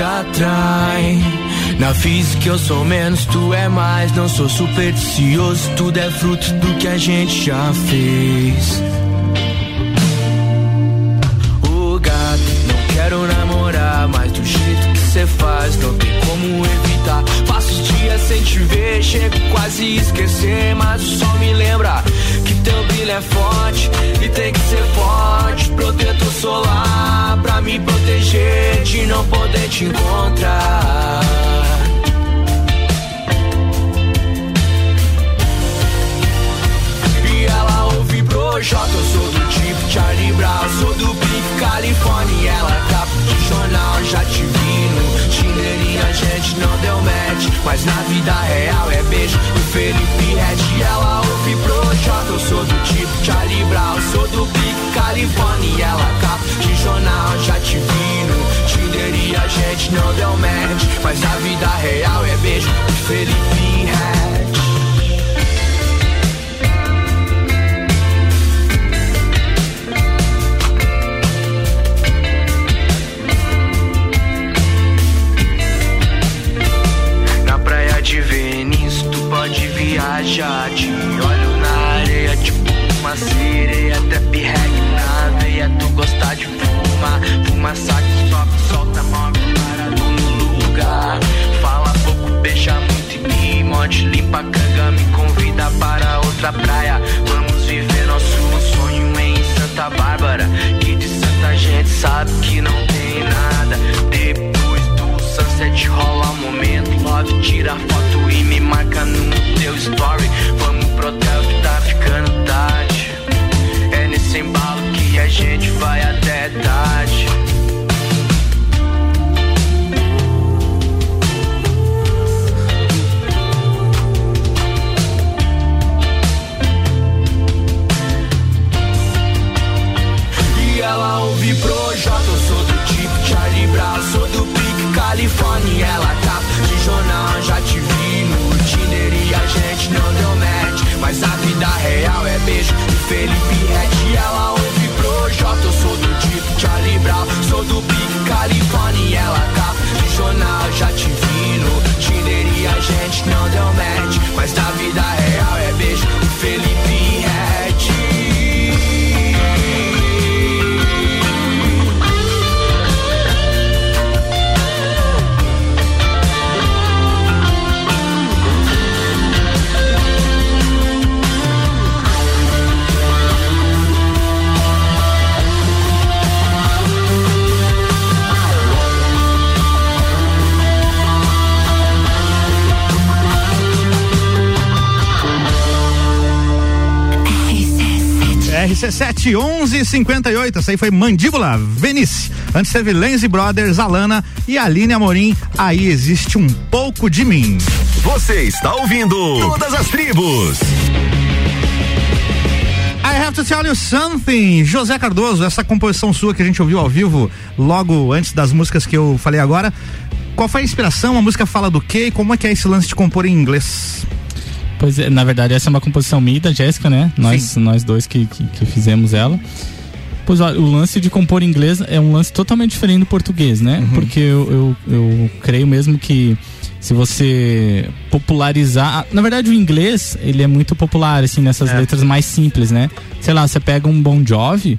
Atraem. Na física eu sou menos, tu é mais. Não sou supersticioso, tudo é fruto do que a gente já fez. Ô gato, não quero namorar, mas do jeito que cê faz, não tem como evitar. Passo os dias sem te ver, chego quase a esquecer, mas o sol me lembra teu brilho é forte e tem que ser forte. Protetor solar pra me proteger de não poder te encontrar. E ela ouve projota, eu sou do tipo Charlie Brown, sou do Big California. Ela capa de jornal, já te vi a gente não deu match. Mas na vida real é beijo do Felipe Red. Ela ouve projota, eu sou do tipo Charlie Brown, sou do Big California. E ela capa de jornal, já te vi no Tinder e a gente não deu match. Mas na vida real é beijo do Felipe Red. Sereia. Trap reggae na veia, tu gosta de fumar. Fuma saco, sobe, solta, move, parado no lugar. Fala pouco, beija muito e me. Limpa a canga, me convida para outra praia. Vamos viver nosso sonho em Santa Bárbara. Que de Santa gente sabe que não tem nada. Depois do sunset rola um momento. Love, tira foto e me marca no teu story. Vamos pro hotel que tá gente vai até
RC7 1158, essa aí foi Mandíbula, Venice. Antes teve Lenzi Brothers, Alana e Aline Amorim. Aí existe um pouco de mim.
Você está ouvindo Todas as Tribos.
I have to tell you something. José Cardoso, essa composição sua que a gente ouviu ao vivo logo antes das músicas que eu falei agora. Qual foi a inspiração? A música fala do quê? E como é que é esse lance de compor em inglês?
Pois é, na verdade essa é uma composição minha e da Jéssica, né? Nós, nós dois que, que, que fizemos ela. Pois olha, o lance de compor em inglês é um lance totalmente diferente do português, né? Porque eu, eu, eu creio mesmo que se você popularizar. Na verdade, o inglês, ele é muito popular, assim, nessas
É.
letras mais simples, né? Sei lá, você pega um Bon Jovi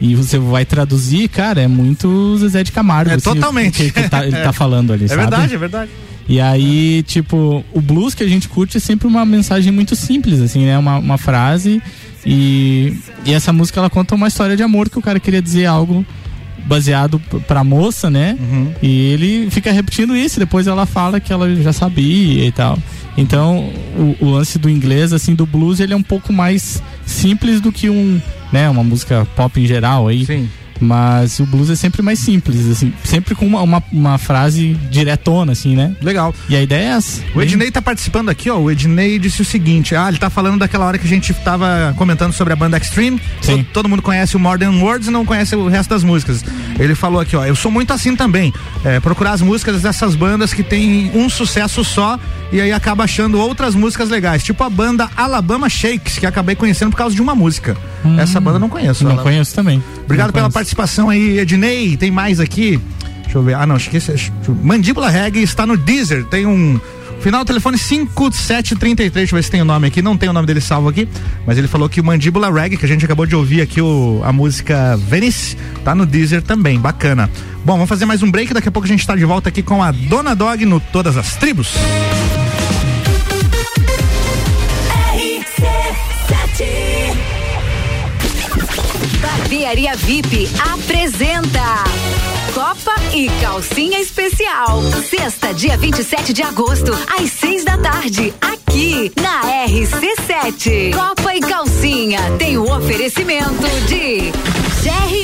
e você vai traduzir, cara, é muito Zezé de Camargo.
É
assim, o
totalmente.
que ele tá, ele tá falando ali,
É
sabe?
verdade, é verdade.
E aí, tipo, o blues que a gente curte é sempre uma mensagem muito simples, assim, né? Uma, uma frase. E, e essa música ela conta uma história de amor que o cara queria dizer algo baseado pra moça, né? E ele fica repetindo isso, depois ela fala que ela já sabia e tal. Então, o, o lance do inglês, assim, do blues, ele é um pouco mais simples do que um, né, uma música pop em geral aí. Mas o blues é sempre mais simples, assim, sempre com uma, uma, uma frase diretona, assim, né?
Legal.
E a ideia é essa.
O Ednei tá participando aqui, ó. O Ednei disse o seguinte: ah, ele tá falando daquela hora que a gente tava comentando sobre a banda Extreme.
Sim.
Todo, todo mundo conhece o Modern Words e não conhece o resto das músicas. Ele falou aqui, ó. Eu sou muito assim também. É, procurar as músicas dessas bandas que tem um sucesso só e aí acaba achando outras músicas legais. Tipo a banda Alabama Shakes, que acabei conhecendo por causa de uma música. Essa banda eu não conheço.
Não
Ela-
conheço também.
Obrigado
Não
pela
conheço.
Participação aí, Ednei. Tem mais aqui. Deixa eu ver. Ah, não, esqueci. Mandíbula Reggae está no Deezer. Tem um. Final do telefone 5733. Deixa eu ver se tem o nome aqui. Não tem o nome dele salvo aqui. Mas ele falou que o Mandíbula Reggae, que a gente acabou de ouvir aqui o, a música Venice, tá no Deezer também. Bacana. Bom, vamos fazer mais um break. Daqui a pouco a gente tá de volta aqui com a Dona Dog no Todas as Tribos.
Barbearia VIP apresenta Copa e Calcinha Especial. Sexta, dia 27 de agosto, às seis da tarde, aqui na RC7. Copa e Calcinha tem o oferecimento de GR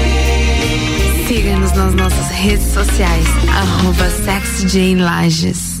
Nas nossas redes sociais, arroba SexyJaneLages.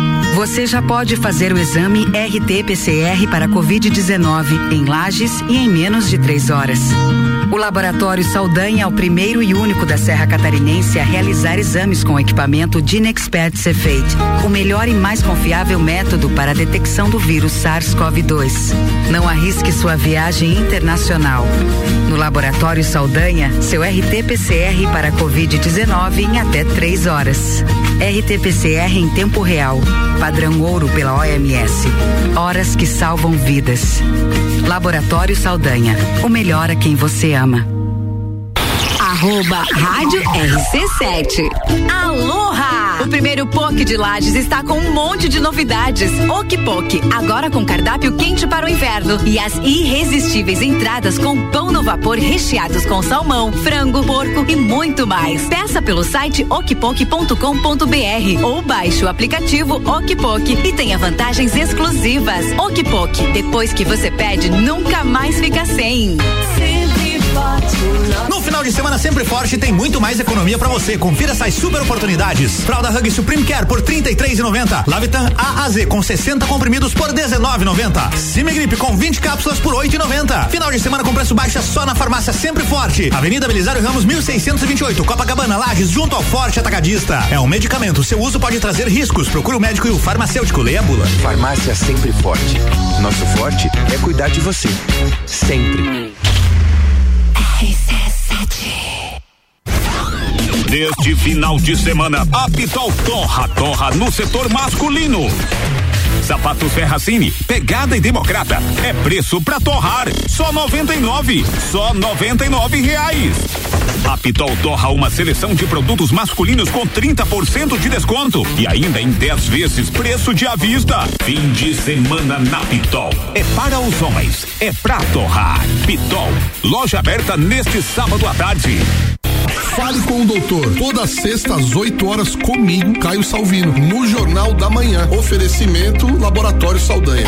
Você já pode fazer o exame RT-PCR para Covid-19 em Lages e em menos de três horas. O Laboratório Saldanha é o primeiro e único da Serra Catarinense a realizar exames com o equipamento Dinexpert Cefate, o melhor e mais confiável método para a detecção do vírus SARS-CoV-2. Não arrisque sua viagem internacional. Laboratório Saldanha, seu RT-PCR para Covid-19 em até três horas. RT-PCR em tempo real. Padrão ouro pela OMS. Horas que salvam vidas. Laboratório Saldanha. O melhor a quem você ama.
Arroba Rádio RC7. Aloha! O primeiro POC de Lages está com um monte de novidades. Ok Poke, agora com cardápio quente para o inverno. E as irresistíveis entradas com pão no vapor recheados com salmão, frango, porco e muito mais. Peça pelo site okpok.com.br ou baixe o aplicativo Okpok e tenha vantagens exclusivas. Okpok, depois que você pede, nunca mais fica sem.
No final de semana sempre forte tem muito mais economia pra você. Confira essas super oportunidades. Fralda Hug Supreme Care por R$ 33,90. Lavitan A a Z com 60 comprimidos por R$ 19,90. Cimegripe com 20 cápsulas por R$ 8,90. Final de semana com preço baixo só na farmácia Sempre Forte. Avenida Belisário Ramos 1628, Copacabana, Lages, junto ao Forte Atacadista. É um medicamento. Seu uso pode trazer riscos. Procure o médico e o farmacêutico. Leia a bula.
Farmácia Sempre Forte. Nosso forte é cuidar de você. Sempre.
Neste final de semana, a Pitol torra, torra no setor masculino. Sapatos Ferracini, pegada e democrata. É preço pra torrar. Só 99. Só 99 reais. A Pitol torra uma seleção de produtos masculinos com 30% de desconto e ainda em 10 vezes preço de à vista. Fim de semana na Pitol. É para os homens, é pra torrar. Pitol, loja aberta neste sábado à tarde.
Fale com o doutor. Toda sexta às 8 horas comigo, Caio Salvino, no Jornal da Manhã. Oferecimento Laboratório Saldanha.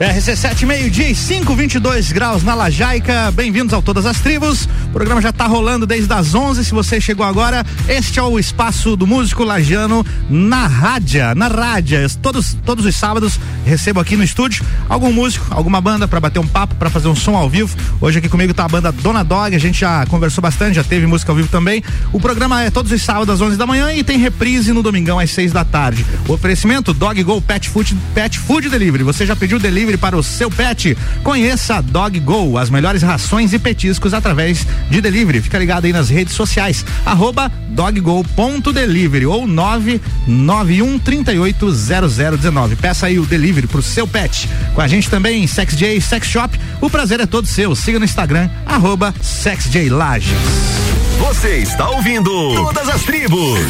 RC7, meio-dia e 5, 22 graus na Lajaica. Bem-vindos ao Todas as Tribos. O programa já está rolando desde as 11. Se você chegou agora, este é o espaço do músico lajano na rádia, na rádia. Todos, todos os sábados recebo aqui no estúdio algum músico, alguma banda para bater um papo, para fazer um som ao vivo. Hoje aqui comigo tá a banda Dona Dog. A gente já conversou bastante, já teve música ao vivo também. O programa é todos os sábados às 11 da manhã e tem reprise no domingão às 6 da tarde. O oferecimento Dog Go Pet Food, Pet Food Delivery. Você já pediu delivery para o seu pet? Conheça a Dog Go, as melhores rações e petiscos através de delivery. Fica ligado aí nas redes sociais, arroba doggo.delivery ou 991 380019. Peça aí o delivery pro seu pet. Com a gente também, Sex J Sex Shop. O prazer é todo seu. Siga no Instagram, arroba SexJ Lages.
Você está ouvindo Todas as Tribos.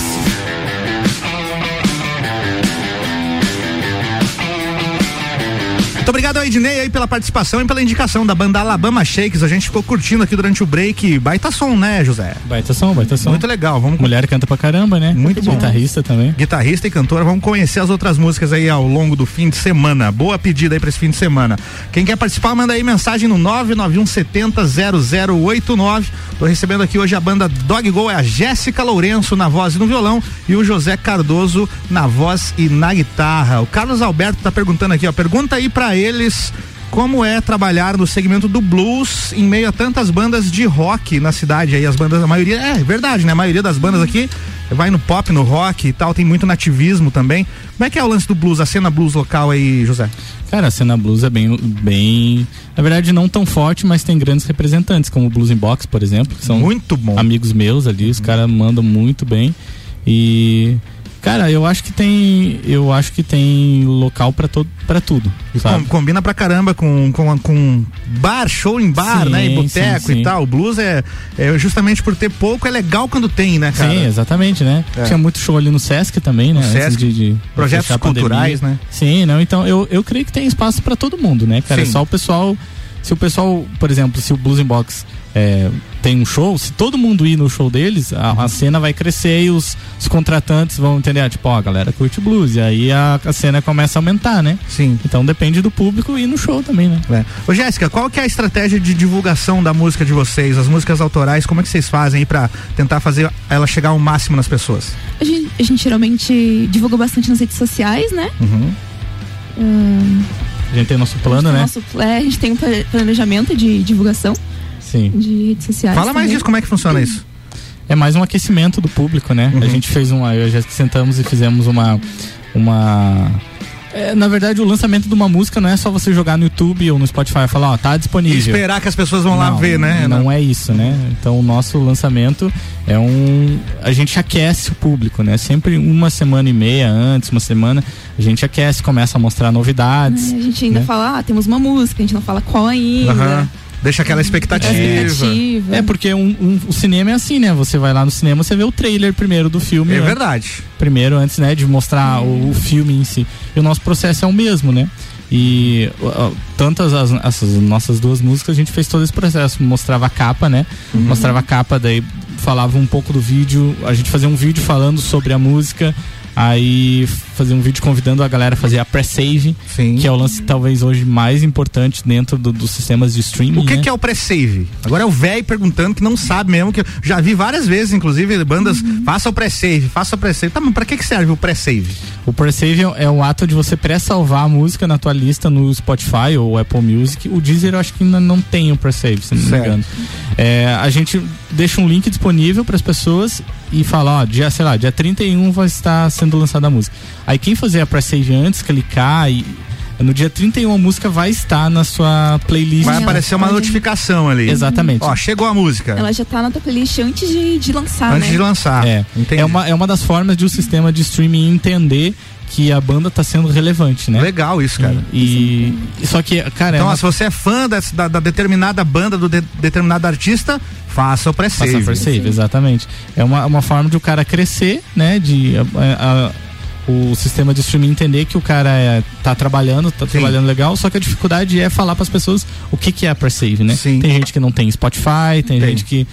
Muito obrigado ao Ednei aí pela participação e pela indicação da banda Alabama Shakes. A gente ficou curtindo aqui durante o break. Baita som, né, José?
Baita som, baita som.
Muito legal. Vamos
Mulher canta pra caramba, né?
Muito bom.
Guitarrista também.
Guitarrista e cantora. Vamos conhecer as outras músicas aí ao longo do fim de semana. Boa pedida aí pra esse fim de semana. Quem quer participar, manda aí mensagem no 991700089. Tô recebendo aqui hoje a banda Dog Go, é a Jéssica Lourenço na voz e no violão e o José Cardoso na voz e na guitarra. O Carlos Alberto tá perguntando aqui, ó. Pergunta aí pra eles como é trabalhar no segmento do blues em meio a tantas bandas de rock na cidade aí as bandas a maioria é verdade né a maioria das bandas aqui vai no pop no rock e tal tem muito nativismo também como é que é o lance do blues a cena blues local aí José
Cara, a cena blues é bem, bem. Na verdade, não tão forte, mas tem grandes representantes, como o Blues in Box, por exemplo, que são
muito bom.
amigos meus ali, os caras mandam muito bem. E. Cara, eu acho que tem. Eu acho que tem local pra, todo, pra tudo.
Com- combina pra caramba com, com, com bar, show em bar,
Sim,
né? E boteco e tal. O blues é, é justamente por ter pouco, é legal quando tem, né, cara?
Sim, exatamente, né?
É.
Tinha muito show ali no Sesc também, né?
No Sesc,
de, de
projetos culturais, né?
Sim, não, então eu, eu creio que tem espaço pra todo mundo, né, cara? É
Sim.
só o pessoal. Se o pessoal, por exemplo, se o Blues in Box é, tem um show, se todo mundo ir no show deles, a, a cena vai crescer e os, os contratantes vão entender, tipo, ó, a galera curte blues, e aí a, a cena começa a aumentar, né?
Sim.
Então depende do público ir no show também, né?
É. Ô Jéssica, qual que é a estratégia de divulgação da música de vocês, as músicas autorais, como é que vocês fazem aí pra tentar fazer ela chegar ao máximo nas pessoas?
A gente, a gente geralmente divulga bastante nas redes sociais, né?
Uhum.
Ahn,
A gente tem nosso plano, né?
nosso, é, a gente tem um pla- planejamento de divulgação
Sim.
de redes sociais.
Fala mais
também.
disso, como é que funciona isso?
É mais um aquecimento do público, né?
Uhum.
A gente fez uma. Eu já sentamos e fizemos uma. uma é, na verdade, o lançamento de uma música não é só você jogar no YouTube ou no Spotify e falar, ó, tá
E
disponível.
esperar que as pessoas vão lá
Não,
ver, né?
Não é isso, né? Então o nosso lançamento é um. A gente aquece o público, né? Sempre uma semana e meia antes, uma semana, a gente aquece, começa a mostrar novidades.
É, a gente ainda
né?
fala, ah, temos uma música, a gente não fala qual ainda.
Aham. Deixa aquela expectativa.
Expectativa.
É porque um, um- o cinema é assim, né? Você vai lá no cinema, você vê o trailer primeiro do filme.
É
né?
verdade.
Primeiro, antes, né, de mostrar o, o filme em si. E o nosso processo é o mesmo, né? E tantas as, essas nossas duas músicas, a gente fez todo esse processo. Mostrava a capa, né?
Uhum.
Mostrava a capa, daí falava um pouco do vídeo. A gente fazia um vídeo falando sobre a música. Aí fazia um vídeo convidando a galera a fazer a pré-save, que é o lance talvez hoje mais importante dentro do- dos sistemas de streaming.
O que,
né?
que é o pré-save? Agora é o velho perguntando que não sabe mesmo, que eu já vi várias vezes, inclusive, bandas, faça o pré-save, faça o pré-save. Tá, mas pra que, que serve o pré-save?
O pre-save é o ato de você pré-salvar a música na tua lista no Spotify ou Apple Music. O Deezer eu acho que ainda não tem o pre-save, se não me
Certo.
engano. É, a gente deixa um link disponível para as pessoas e fala, ó, dia, sei lá, dia 31 vai estar sendo lançada a música. Aí quem fazer a pre-save antes, clicar e No dia 31 a música vai estar na sua playlist.
Vai aparecer uma notificação ali.
Exatamente.
Ó, chegou a música.
Ela já tá na tua playlist antes de, de lançar,
Antes
né?
de lançar.
É, é uma, é uma das formas de o sistema de streaming entender que a banda tá sendo relevante, né?
Legal isso, cara.
E, e- só que, cara,
Então,
é uma,
se você é fã dessa- da, da determinada banda, do de- determinado artista, faça o pré-save.
Passa por save, exatamente. É uma, uma forma de o cara crescer, né? De a- a- o sistema de streaming entender que o cara é, tá trabalhando, tá trabalhando legal, só que a dificuldade é falar para as pessoas o que que é per save, né? Tem gente que não tem Spotify, tem, gente que,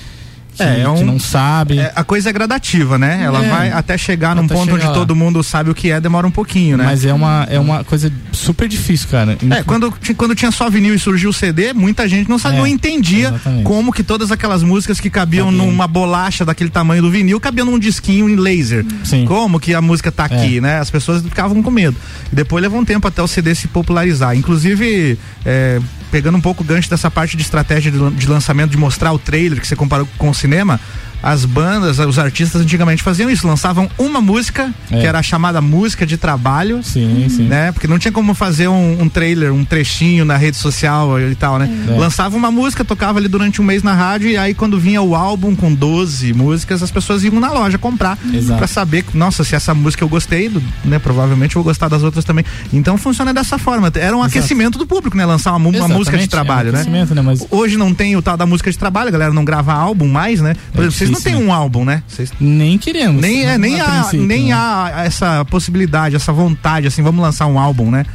que,
É, é um-
que não sabe.
É, a coisa é gradativa, né? Ela
É.
vai até chegar num
Até
ponto
chegar
onde
lá.
todo mundo sabe o que é, demora um pouquinho, né?
Mas é uma, é uma coisa super difícil, cara.
É, quando, quando tinha só vinil e surgiu o CD, muita gente não sabia,
É,
não entendia
exatamente.
como que todas aquelas músicas que cabiam numa bolacha daquele tamanho do vinil cabiam num disquinho em laser.
Sim.
Como que a música tá aqui, né? As pessoas ficavam com medo. E depois levou um tempo até o CD se popularizar. Inclusive, é, pegando um pouco o gancho dessa parte de estratégia de, de lançamento, de mostrar o trailer que você comparou com o cinema. As bandas, os artistas antigamente faziam isso, lançavam uma música,
É.
que era a chamada música de trabalho,
sim, sim.
né? Porque não tinha como fazer um, um trailer, um trechinho na rede social e tal, né?
É.
Lançava uma música, tocava ali durante um mês na rádio e aí quando vinha o álbum com 12 músicas, as pessoas iam na loja comprar
Exato.
pra saber, nossa, se essa música eu gostei, né? Provavelmente eu vou gostar das outras também. Então funciona dessa forma. Era um
Exato.
aquecimento do público, né? Lançar uma, uma música de trabalho,
é um
né?
aquecimento, né? Mas
Hoje não tem o tal da música de trabalho, a galera não grava álbum mais, né? Por exemplo, vocês não
difícil,
têm
né?
um álbum, né? Vocês
nem queremos.
nem é, nem
a
há, nem
né?
há essa possibilidade, essa vontade, assim, vamos lançar um álbum, né?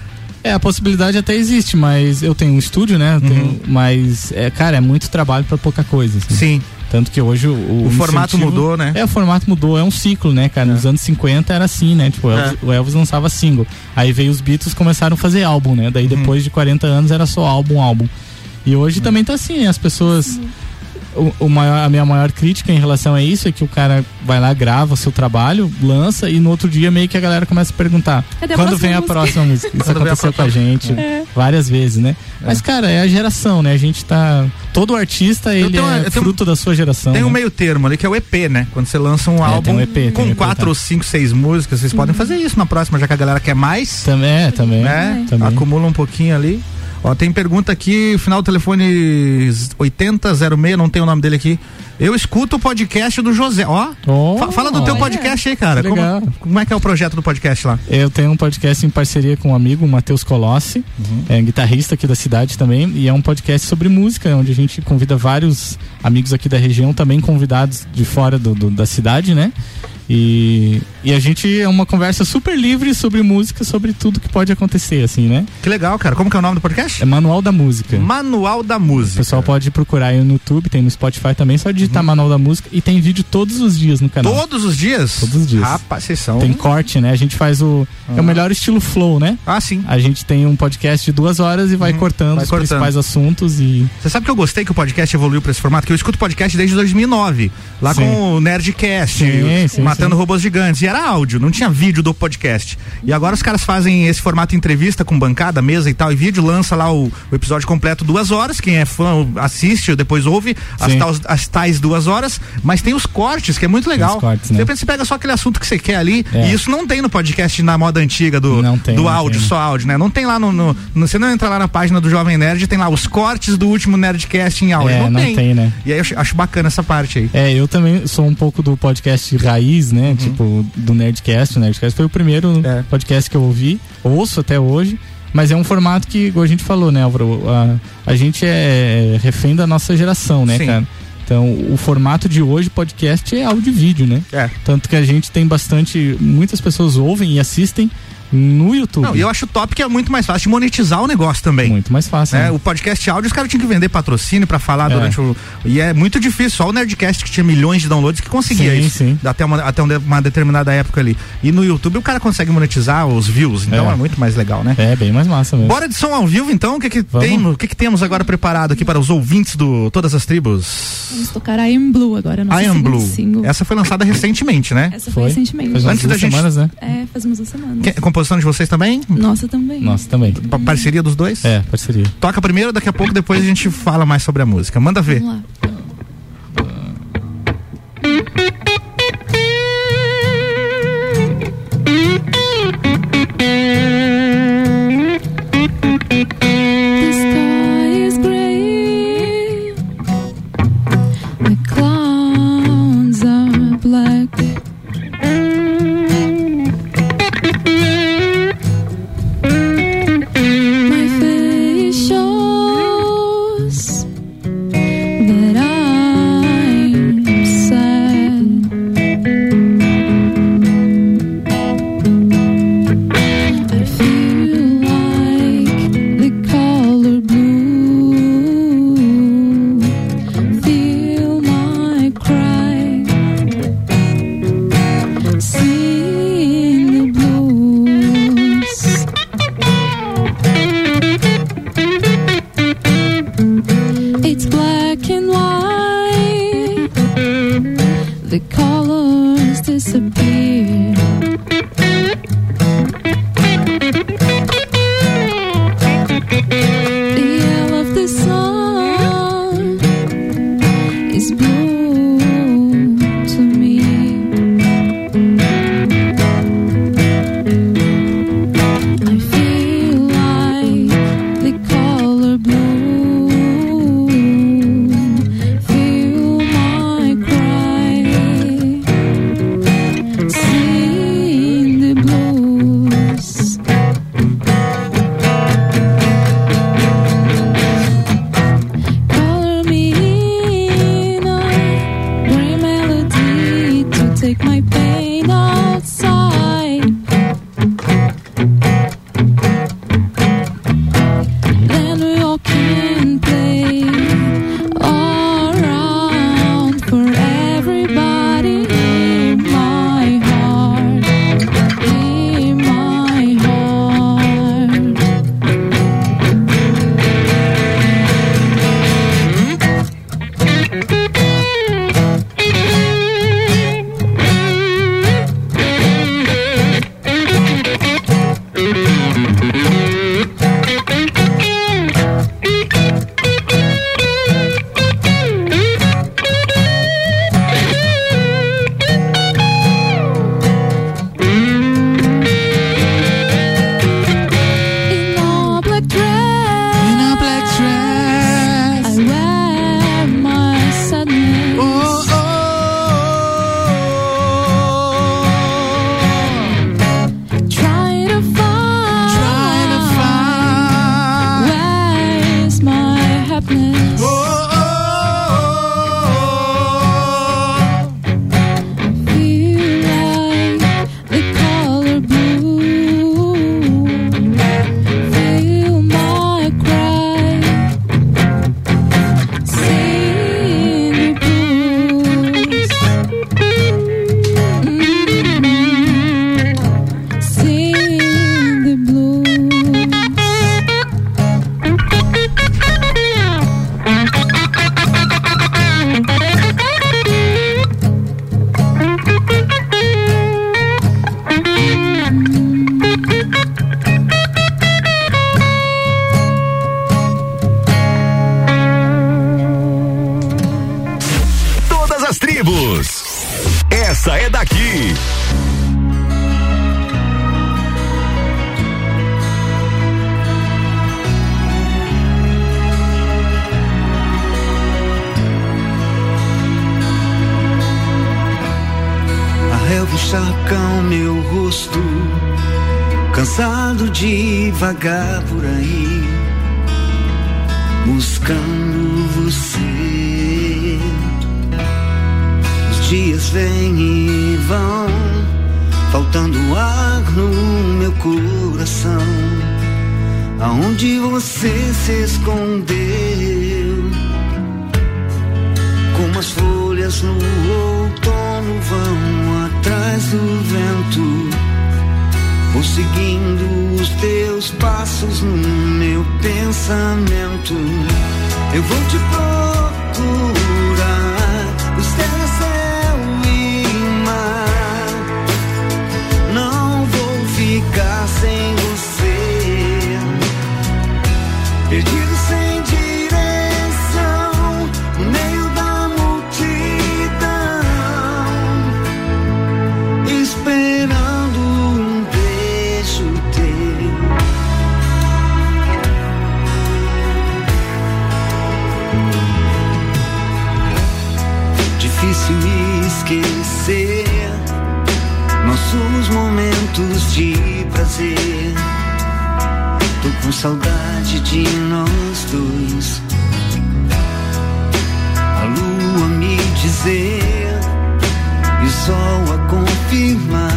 É, a possibilidade até existe, mas eu tenho um estúdio, né? Tenho-
Uhum.
mas, é, cara, é muito trabalho pra pouca coisa. assim.
Sim.
Tanto que hoje o, o,
O formato mudou, né?
É, o formato mudou, é um ciclo, né, cara? Nos anos 50 era assim, né? Tipo, o Elvis,
É.
o Elvis lançava single. Aí veio os Beatles começaram a fazer álbum, né?
Uhum.
Daí depois de 40 anos era só álbum, álbum. E
Uhum.
hoje também tá assim, as pessoas. O, o maior, a minha maior crítica em relação a isso é que o cara vai lá, grava o seu trabalho, lança e no outro dia meio que a galera começa a perguntar
Cadê a
quando
próxima
vem a
música?"
próxima música. Isso
Quando a
aconteceu com a gente
É.
várias vezes, né? Mas, cara, é a geração, né? A gente tá. Todo artista, ele
tenho-
é
tenho-
fruto da sua geração.
Tem um
né?
meio termo ali que é o EP, né? Quando você lança um
É,
álbum
um EP,
com
um EP,
quatro
tá.
ou cinco, seis músicas, vocês podem fazer isso na próxima, já que a galera quer mais.
Também, é, também.
Né?
também.
Acumula um pouquinho ali. Ó, tem pergunta aqui, final do telefone 8006, não tem o nome dele aqui. Eu escuto o podcast do José. Ó,
Oh,
fa- fala do teu podcast aí, cara. Como, como é que é o projeto do podcast lá?
Eu tenho um podcast em parceria com um amigo, o Matheus Colossi,
Uhum.
é guitarrista aqui da cidade também, e é um podcast sobre música, onde a gente convida vários amigos aqui da região, também convidados de fora do, do- da cidade, né? E, e a gente é uma conversa super livre sobre música, sobre tudo que pode acontecer, assim, né?
Que legal, cara. Como que é o nome do podcast?
É Manual da Música.
Manual da
O
Música.
pessoal pode procurar aí no YouTube, tem no Spotify também, só digitar Manual da Música e tem vídeo todos os dias no canal.
Todos os dias?
Todos os dias.
Rapaz, vocês são.
Tem corte, né? A gente faz o. É o melhor estilo flow, né?
Ah, sim.
A gente tem um podcast de duas horas e vai cortando
vai
os
cortando.
principais assuntos e.
Você sabe que eu gostei que o podcast evoluiu pra esse formato? Que eu escuto podcast desde 2009, lá
Sim.
com o Nerdcast,
Sim, sim,
Matando
sim.
Robôs Gigantes. E era áudio, não tinha vídeo do podcast. E agora os caras fazem esse formato entrevista com bancada, mesa e tal, e vídeo, lança lá o, o episódio completo duas horas. Quem é fã assiste, depois ouve as, as tais duas horas, mas tem os cortes, que é muito legal.
cortes, né?
De repente você pega só aquele assunto que você quer ali,
É.
e isso não tem no podcast na moda antiga do,
tem,
do áudio,
tem.
só áudio, né? Não tem lá no, no- no- Você não entra lá na página do Jovem Nerd, tem lá os cortes do último Nerdcast em áudio.
É,
não,
não
tem.
tem, né?
E aí eu acho bacana essa parte aí.
É, eu também sou um pouco do podcast raiz, né?
Uhum.
Tipo, do Nerdcast. O Nerdcast foi o primeiro
É.
podcast que eu ouvi, ouço até hoje. Mas é um formato que, igual a gente falou, né, Álvaro? A, a gente é refém da nossa geração, né,
Sim.
cara? Então, o formato de hoje, podcast, é áudio e vídeo, né?
É.
Tanto que a gente tem bastante. Muitas pessoas ouvem e assistem no YouTube.
Não, e eu acho top que é muito mais fácil de monetizar o negócio também.
Muito mais fácil.
né?
né?
O podcast áudio, os caras tinham que vender patrocínio pra falar
É.
durante o. E é muito difícil. Só o Nerdcast que tinha milhões de downloads que conseguia
Sim,
isso.
sim.
Até, uma, até um- uma determinada época ali. E no YouTube o cara consegue monetizar os views. Então é,
É.
muito mais legal, né?
É, bem mais massa mesmo.
Bora de som ao vivo, então. O que que,
Vamos.
tem, o que, que temos agora preparado aqui para os ouvintes do Todas as Tribos?
Vamos tocar I Am Blue agora, nosso
I Am
segundo
Blue.
single.
Essa foi lançada recentemente, né?
Essa foi,
Foi?
recentemente.
Faz umas
Antes da
duas
gente-
semanas, né?
É, faz umas duas semanas.
Que- composição de vocês também?
Nossa também.
Nossa, também.
Pa- parceria dos dois?
É, parceria.
Toca primeiro, daqui a pouco depois a gente fala mais sobre a música. Manda ver.
Vamos lá.
disappear.
Tribos. Essa é daqui.
A relva encharca o meu rosto, cansado de vagar por aí, buscando você. Dias vêm e vão, faltando ar no meu coração. Aonde você se escondeu? Como as folhas no outono vão atrás do vento. Vou seguindo os teus passos no meu pensamento. Eu vou te procurar, de prazer. Tô com saudade de nós dois. A lua me dizer e o sol a confirmar.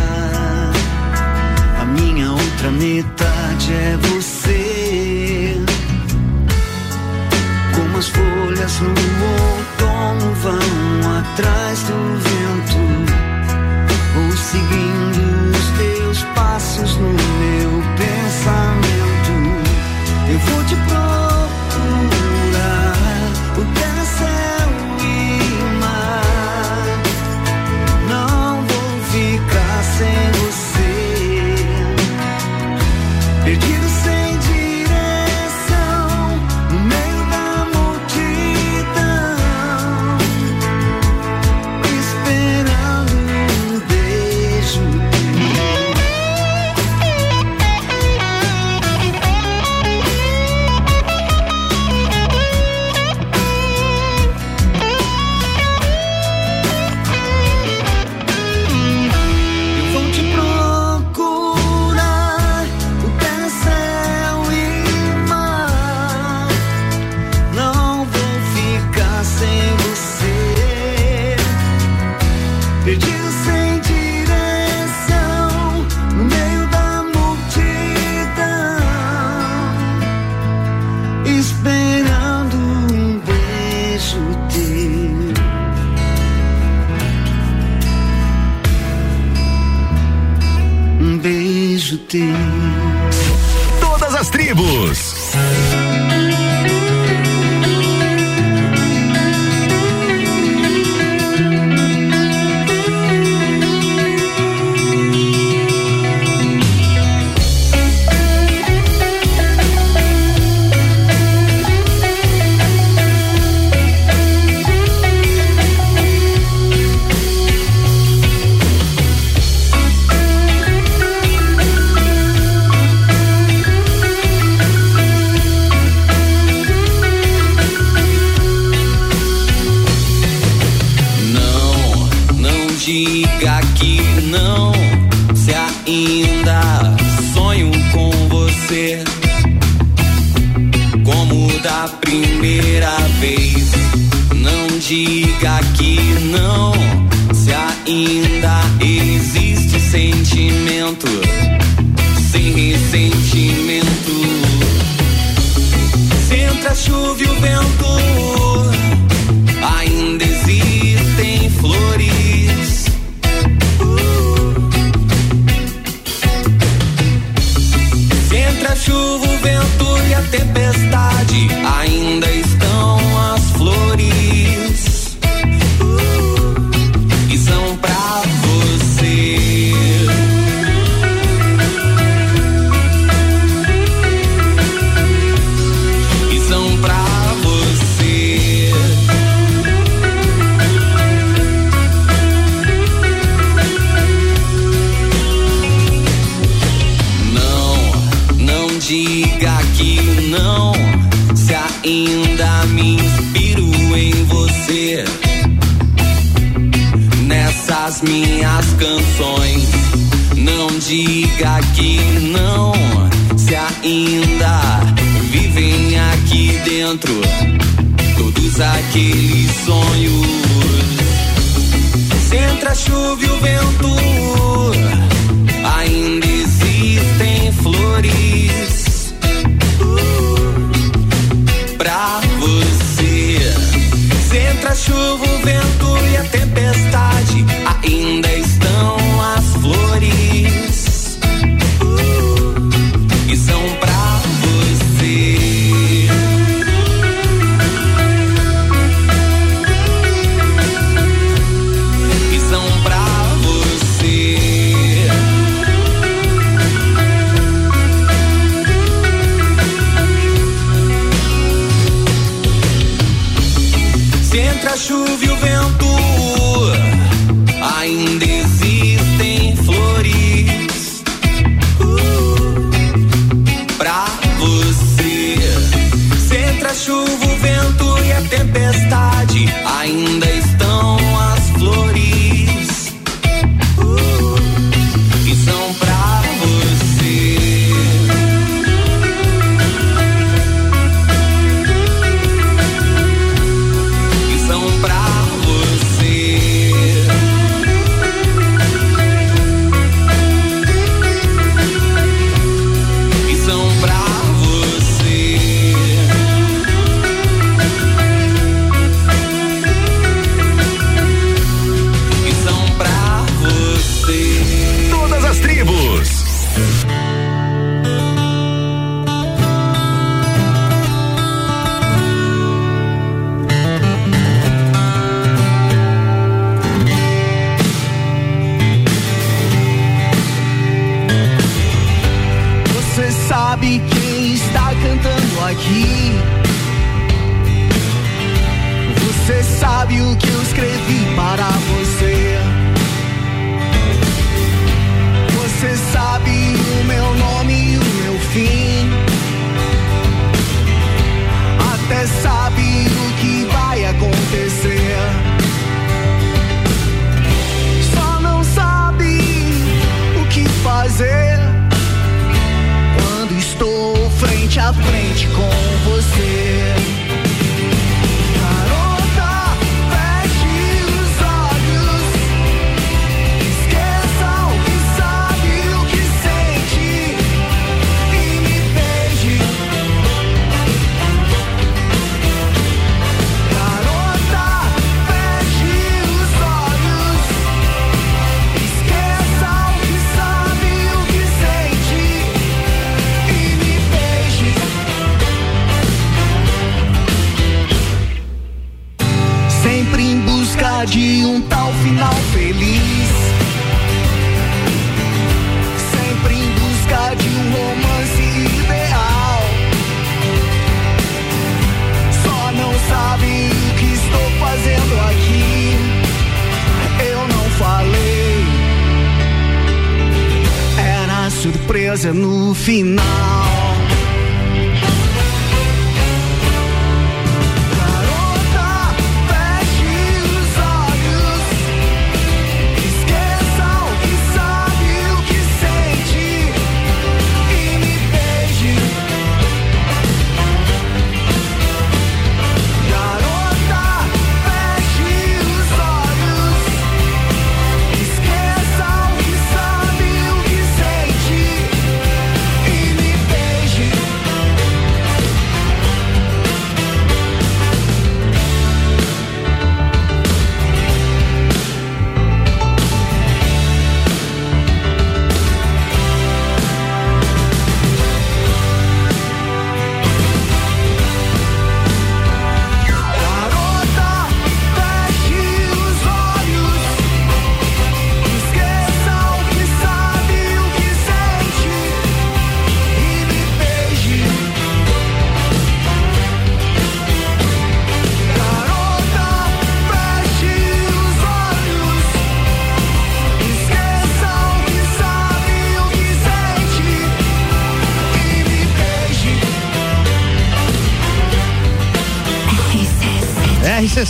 A minha outra metade é você. Como as folhas no outono vão atrás do
vento.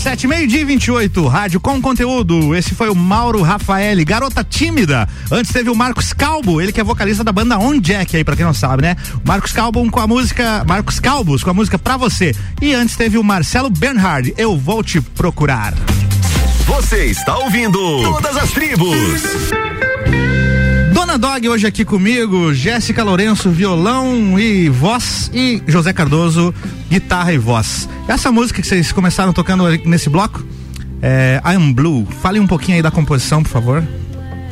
RC7, meio-dia e 28, rádio com conteúdo. Esse foi o Mauro Rafael, garota tímida. Antes teve o Marcos Calbo, ele que é vocalista da banda On Jack aí, pra quem não sabe, né? Marcos Calbo com a música, Marcos Calbos com a música Pra Você. E antes teve o Marcelo Bernhard, Eu Vou Te Procurar.
Você está ouvindo Todas as Tribos.
Dona Dog hoje aqui comigo, Jéssica Lourenço, violão e voz e José Cardoso, guitarra e voz. Essa música que vocês começaram tocando nesse bloco é I Am Blue. Fale um pouquinho aí da composição, por favor.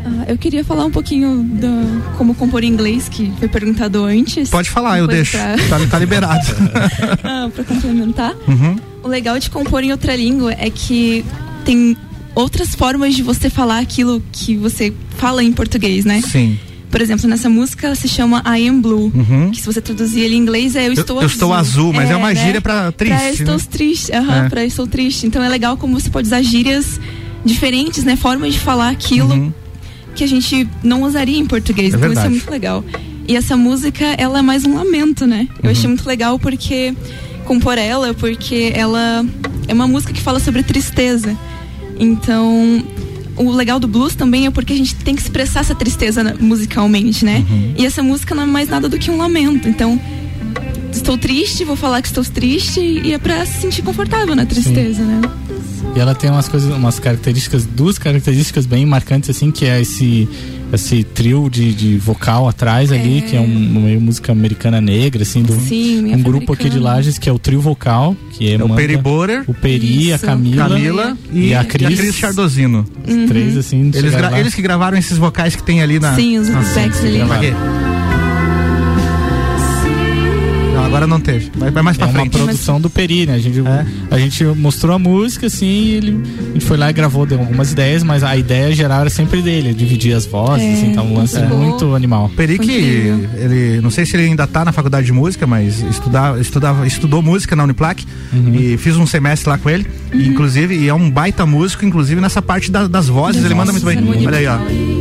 Ah, eu queria falar um pouquinho da como compor em inglês, que foi perguntado antes.
Pode falar, eu deixo.
pra-
Tá, tá liberado.
ah, pra complementar.
Uhum.
O legal de compor em outra língua é que tem outras formas de você falar aquilo que você fala em português, né?
Sim.
Por exemplo, nessa música se chama I Am Blue,
Uhum.
que se você traduzir ele em inglês é Eu estou
eu
azul.
estou azul, mas é uma gíria pra triste,
Pra estou
né?
triste, aham,
É.
pra estou triste. Então é legal como você pode usar gírias diferentes, né? Formas de falar aquilo que a gente não usaria em português.
Uhum. É
então isso é muito legal. E essa música, ela é mais um lamento, né? Eu
Uhum.
achei muito legal porque compor ela, porque ela é uma música que fala sobre tristeza. Então, o legal do blues também é porque a gente tem que expressar essa tristeza musicalmente, né?
Uhum.
E essa música não é mais nada do que um lamento. Então, estou triste, vou falar que estou triste e é pra se sentir confortável na tristeza, né?
E ela tem umas coisas, umas características, duas características bem marcantes, assim, que é esse, esse trio de, de vocal atrás ali, que é um, uma meio música americana negra, assim, do,
Sim,
um grupo aqui de. Lages, que é o trio vocal, que é,
o Peri Borer,
o Peri, a
Isso.
Camila,
Camila e,
a Cris.
Chardozino.
Os três, assim,
Eles,
chegaram
gra-
lá.
eles que gravaram esses vocais que tem ali na.
Sim, os
Ah,
backs ali.
Agora não teve. Vai, vai mais
É
pra
uma
frente.
produção do Peri, né? A gente, a gente mostrou a música, assim, e ele, a gente foi lá e gravou, deu algumas ideias, mas a ideia geral era sempre dele, dividir as vozes,
É,
assim, tá um lance
ficou-
muito animal.
Peri que ele, não sei se ele ainda tá na faculdade de música, mas estudava, estudava, estudou música na Uniplac
Uhum.
e fiz um semestre lá com ele, e, inclusive, e é um baita músico, inclusive nessa parte da- das vozes, ele manda muito bem. Olha aí, ó.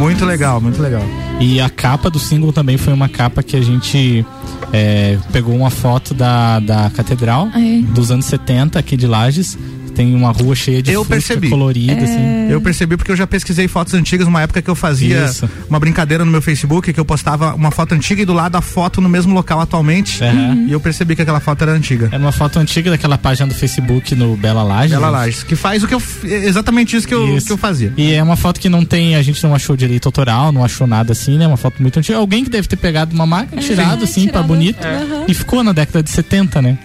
Muito legal, muito legal.
E a capa do single também foi uma capa que a gente é, pegou uma foto da, da catedral
É.
dos anos 70 aqui de Lages. Tem uma rua cheia de
Eu percebi.
colorida, assim.
Eu percebi porque eu já pesquisei fotos antigas, uma época que eu fazia
Isso.
uma brincadeira no meu Facebook, que eu postava uma foto antiga e do lado a foto no mesmo local atualmente.
Uhum.
E eu percebi que aquela foto era antiga.
Era uma foto antiga daquela página do Facebook no Bela Lages.
Bela Lages, que faz o que eu f- exatamente isso que eu,
Isso.
que eu fazia.
E é uma foto que não tem, a gente não achou direito autoral, não achou nada assim, né? Uma foto muito antiga. Alguém que deve ter pegado uma máquina, tirado assim, pra bonito.
Aham.
E ficou na década de 70, né?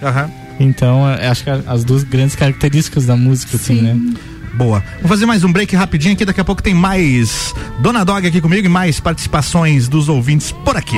Então, é, acho que as duas grandes características da música, assim, né?
Boa. Vou fazer mais um break rapidinho aqui, daqui a pouco tem mais Dona Dog aqui comigo e mais participações dos ouvintes por aqui.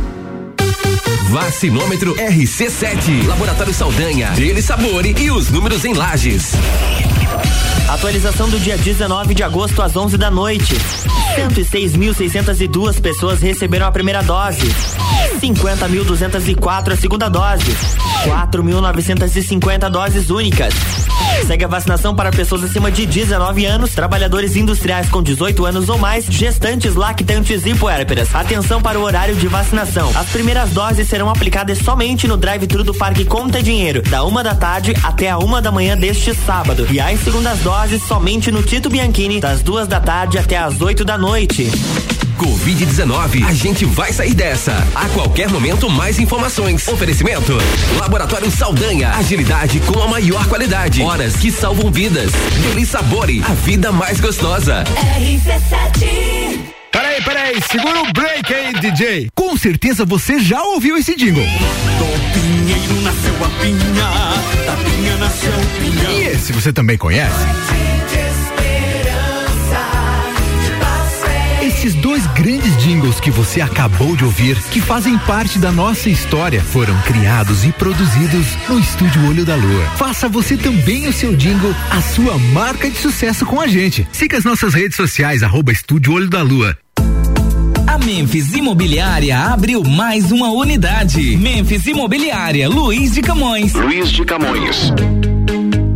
Vacinômetro RC7. Laboratório Saldanha, Dele Sabore e os números em lajes.
Atualização do dia 19 de agosto às 11 da noite. 106.602 pessoas receberam a primeira dose. 50.204 a segunda dose. 4.950 doses únicas. Segue a vacinação para pessoas acima de 19 anos, trabalhadores industriais com 18 anos ou mais, gestantes, lactantes e puérperas. Atenção para o horário de vacinação. As primeiras doses serão aplicadas somente no drive-thru do Parque Conta Dinheiro, da uma da tarde até a uma da manhã deste sábado. E as segundas doses somente no Tito Bianchini, das duas da tarde até as 8 da noite.
Covid-19, a gente vai sair dessa. A qualquer momento, mais informações. Oferecimento: Laboratório Saldanha, agilidade com a maior qualidade. Horas que salvam vidas. Deli Sabore, a vida mais gostosa.
RC7
Peraí, peraí, segura o break aí, DJ. Com certeza você já ouviu esse jingle.
Do pinheiro nasceu a pinha, da pinha nasceu o pinhão.
E esse você também conhece? Esses dois grandes jingles que você acabou de ouvir, que fazem parte da nossa história, foram criados e produzidos no Estúdio Olho da Lua. Faça você também o seu jingle, a sua marca de sucesso com a gente. Siga as nossas redes sociais, arroba Estúdio Olho da Lua.
A Memphis Imobiliária abriu mais uma unidade. Memphis Imobiliária, Luiz de Camões.
Luiz de Camões.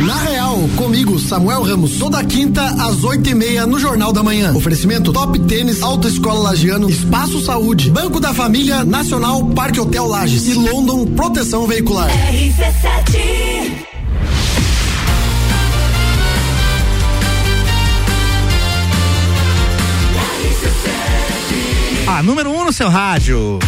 Na Real, comigo, Samuel Ramos, toda quinta às oito e meia no Jornal da Manhã. Oferecimento Top Tênis, Autoescola Lagiano, Espaço Saúde, Banco da Família, Nacional, Parque Hotel Lages e London Proteção Veicular.
RC7
A número 1 um no seu rádio.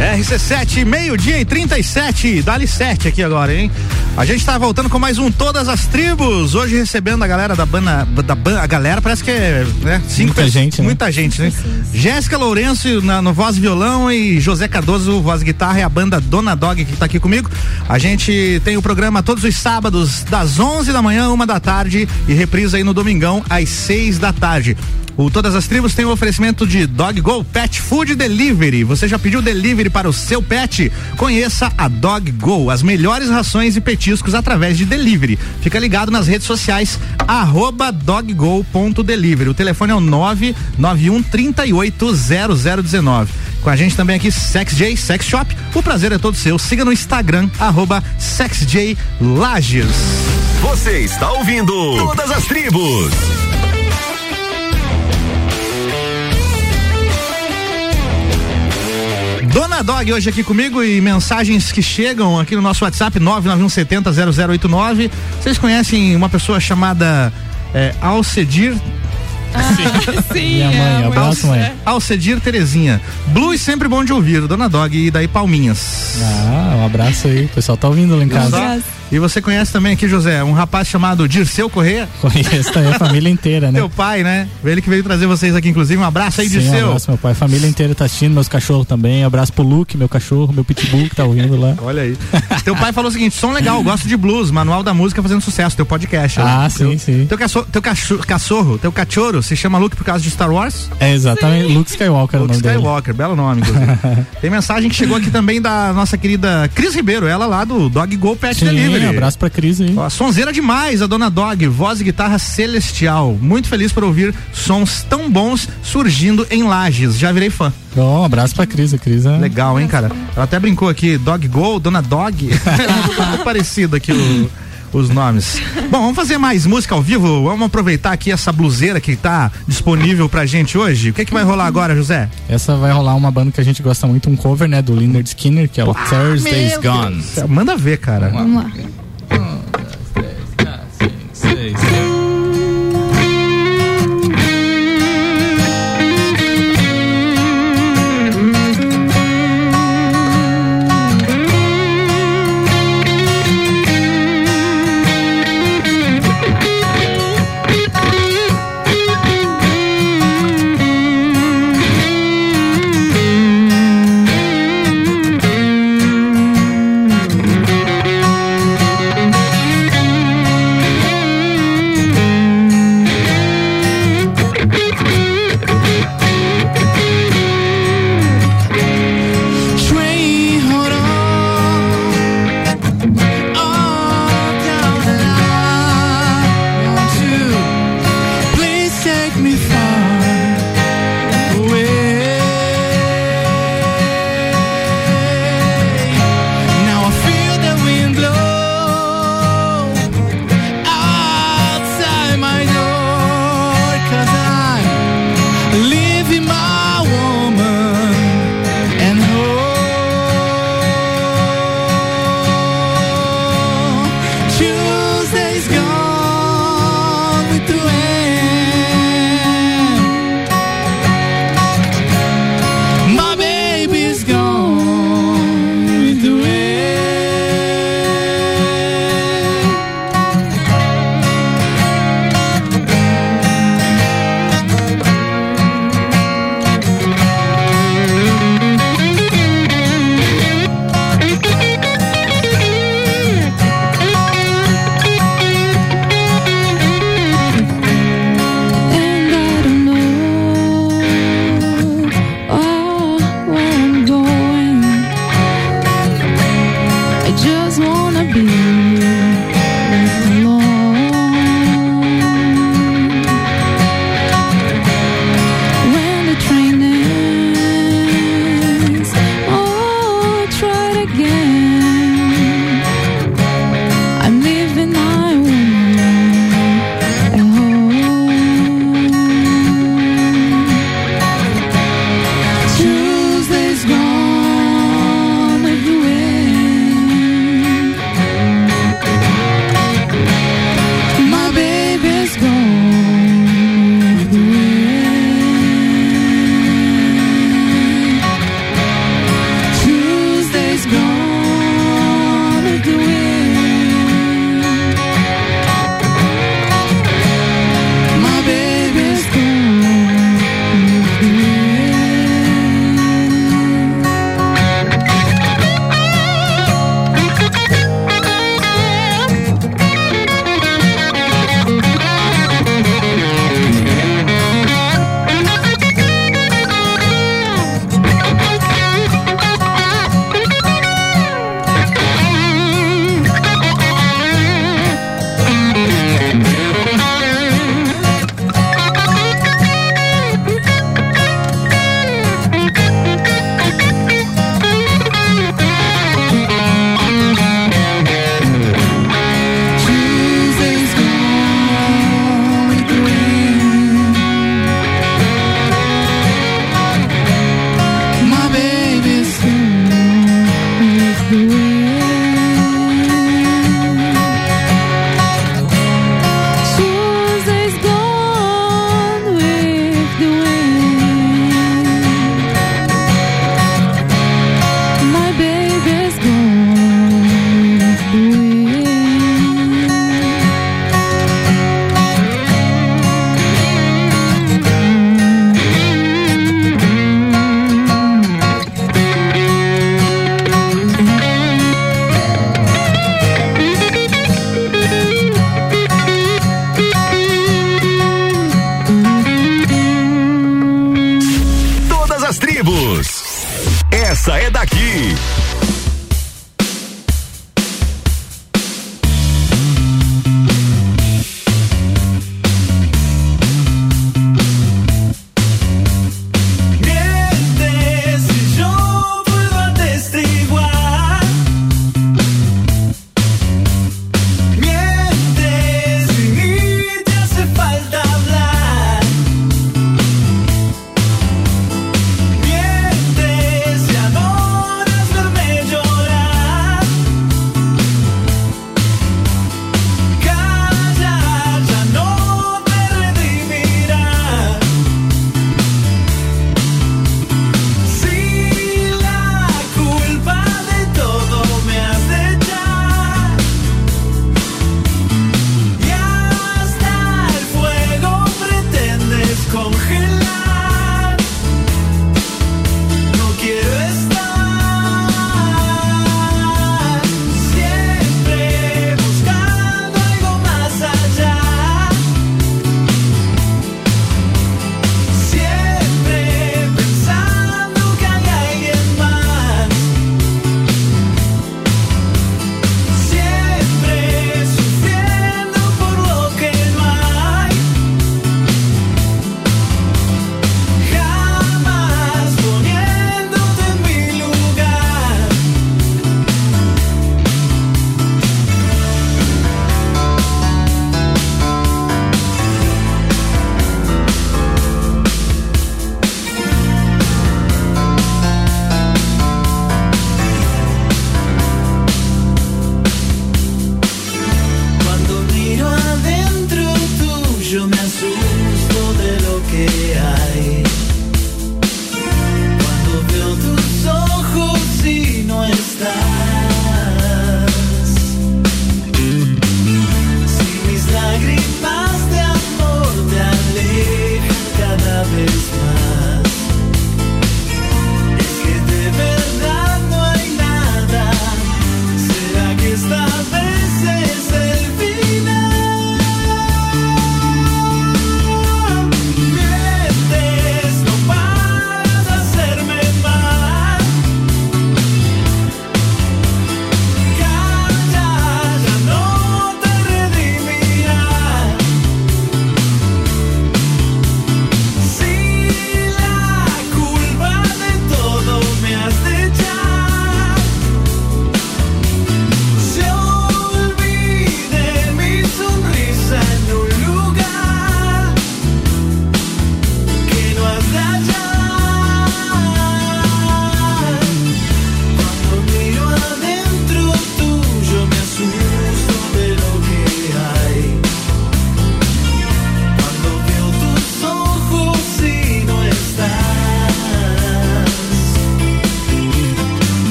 RC7, meio-dia e 37. Dá-lhe 7 aqui agora, hein? A gente tá voltando com mais um Todas as Tribos. Hoje recebendo a galera da banda. Da banda a galera parece que é. Né, cinco
Muita
pessoas-
gente, né?
Muita gente, né? Jéssica Lourenço na, no voz e violão e José Cardoso, voz e guitarra e a banda Dona Dog que tá aqui comigo. A gente tem o programa todos os sábados, das 11 da manhã, uma da tarde e reprisa aí no domingão, às 6 da tarde. O Todas as Tribos tem o oferecimento de Dog Go Pet Food Delivery. Você já pediu delivery para o seu pet? Conheça a Dog Go, as melhores rações e petiscos através de delivery. Fica ligado nas redes sociais, arroba doggo.delivery. O telefone é o 991 380019. Com a gente também aqui, SexJ Sex Shop. O prazer é todo seu. Siga no Instagram, arroba Lages.
Você está ouvindo Todas as Tribos.
Dona Dog hoje aqui comigo e mensagens que chegam aqui no nosso WhatsApp 991700089. Vocês conhecem uma pessoa chamada é, Alcedir?
Sim,
Minha mãe, abraço, mãe.
Alcedir Terezinha. Blues sempre bom de ouvir, Dona Dog e daí Palminhas.
Ah, um abraço aí. O pessoal tá ouvindo lá em casa.
Só- E você conhece também aqui, José, um rapaz chamado Dirceu Corrêa?
Conheço também a família inteira, né?
Teu pai, né? Ele que veio trazer vocês aqui, inclusive. Um abraço aí,
Sim, um
Dirceu.
abraço, meu pai. A família inteira tá assistindo, meus cachorros também. Um abraço pro Luke, meu cachorro, meu pitbull que tá ouvindo lá.
Olha aí. Teu pai falou o seguinte: som legal, gosto de blues, manual da música fazendo sucesso, teu podcast.
Ah,
né?
sim,
teu,
sim.
Teu, cachorro, teu cachorro, cachorro, teu cachorro se chama Luke por causa de Star Wars?
É, exatamente. Luke Skywalker é o
Luke
nome dele.
Skywalker, belo nome, inclusive. Tem mensagem que chegou aqui também da nossa querida Cris Ribeiro, ela lá do Dog Go Pet
Sim,
Delivery.
Abraço pra Cris aí.
Ó, sonzeira demais, a dona Dog, voz e guitarra celestial. Muito feliz por ouvir sons tão bons surgindo em lajes. Já virei fã.
Bom, um abraço pra Cris. A Cris é...
Legal, hein, cara? Ela até brincou aqui, Dog Go, Dona Dog. é muito parecido aqui o- os nomes. Bom, vamos fazer mais música ao vivo? Vamos aproveitar aqui essa bluseira que tá disponível pra gente hoje. O que que vai rolar agora, José?
Essa vai rolar uma banda que a gente gosta muito, um cover, né, do Leonard Skinner, que é o Thursday's
Meu
Gone.
Manda ver, cara.
Vamos lá.
Thank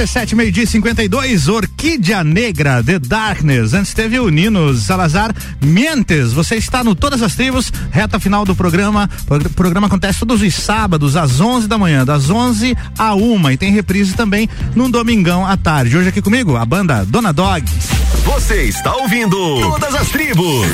RC7, meio-dia e 52, Orquídea Negra, The Darkness. Antes teve o Nino Salazar Mientes. Você está no Todas as Tribos, reta final do programa. O programa acontece todos os sábados, às 11 da manhã, das 11 a 1 E tem reprise também num domingão à tarde. Hoje aqui comigo, a banda Dona Dog.
Você está ouvindo Todas as tribos.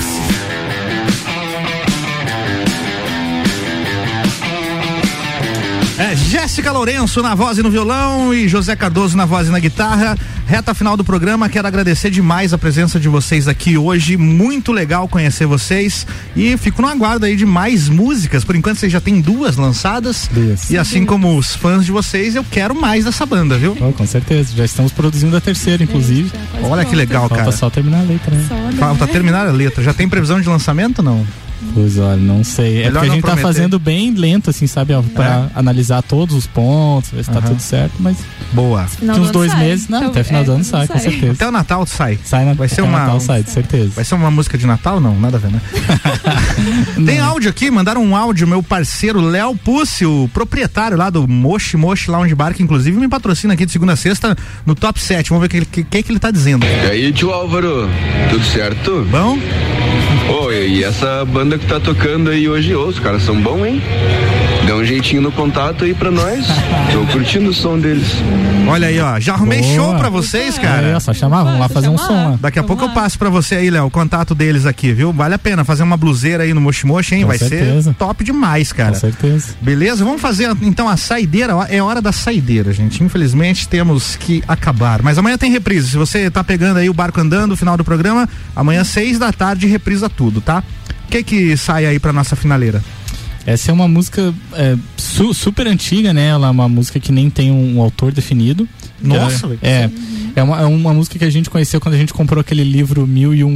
É Jéssica Lourenço na voz e no violão e José Cardoso na voz e na guitarra. Reta final do programa, quero agradecer demais a presença de vocês aqui hoje. Muito legal conhecer vocês e fico no aguardo aí de mais músicas. Por enquanto vocês já têm duas lançadas. E assim como os fãs de vocês, eu quero mais dessa banda, viu?
Oh, com certeza, já estamos produzindo a terceira, inclusive.
Olha que legal,
Falta
cara.
só terminar a letra, né?
Falta terminar a letra. Já tem previsão de lançamento não?
Pois olha, não sei. É
Melhor
porque a gente tá
prometer.
fazendo bem lento, assim, sabe? ó, Pra analisar todos os pontos, ver se tá
Aham.
tudo certo, mas.
Boa.
Daqui uns dois meses, não, até final do ano sai, com certeza.
Até o Natal sai.
Sai na,
Vai ser
até
uma
Natal sai, de certeza.
Vai ser uma música de Natal? Não, nada a ver, né? Tem áudio aqui, mandaram um áudio, meu parceiro Léo Pussi, o proprietário lá do Moshi Moshi Lounge Bar, que inclusive me patrocina aqui de segunda a sexta no top 7. Vamos ver o que, que, que, que ele tá dizendo.
E aí, tio Álvaro, tudo certo?
Bom?
Oi, e essa banda que tá tocando aí hoje, os caras são bons, hein? Dá um jeitinho no contato aí pra nós. Tô curtindo o som deles.
Olha aí, ó, já arrumei
Boa.
show pra vocês, cara.
Ó, só chamar, vamos lá fazer um som lá.
Daqui a pouco eu passo pra você aí, Léo, o contato deles aqui, viu? Vale a pena fazer uma bluseira aí no Moshi, hein?
Com
Vai ser
certeza.
top demais, cara.
Com certeza.
Beleza? Vamos fazer então a saideira. É hora da saideira, gente. Infelizmente temos que acabar. Mas amanhã tem reprise. Se você tá pegando aí o barco andando, no final do programa, amanhã seis da tarde reprisa tudo, tá? O que que sai aí pra nossa finaleira?
Essa é uma música é, su- super antiga, né? Ela é uma música que nem tem um, autor definido.
Nossa, velho.
é, é uma, é uma música que a gente conheceu quando a gente comprou aquele livro Mil e Um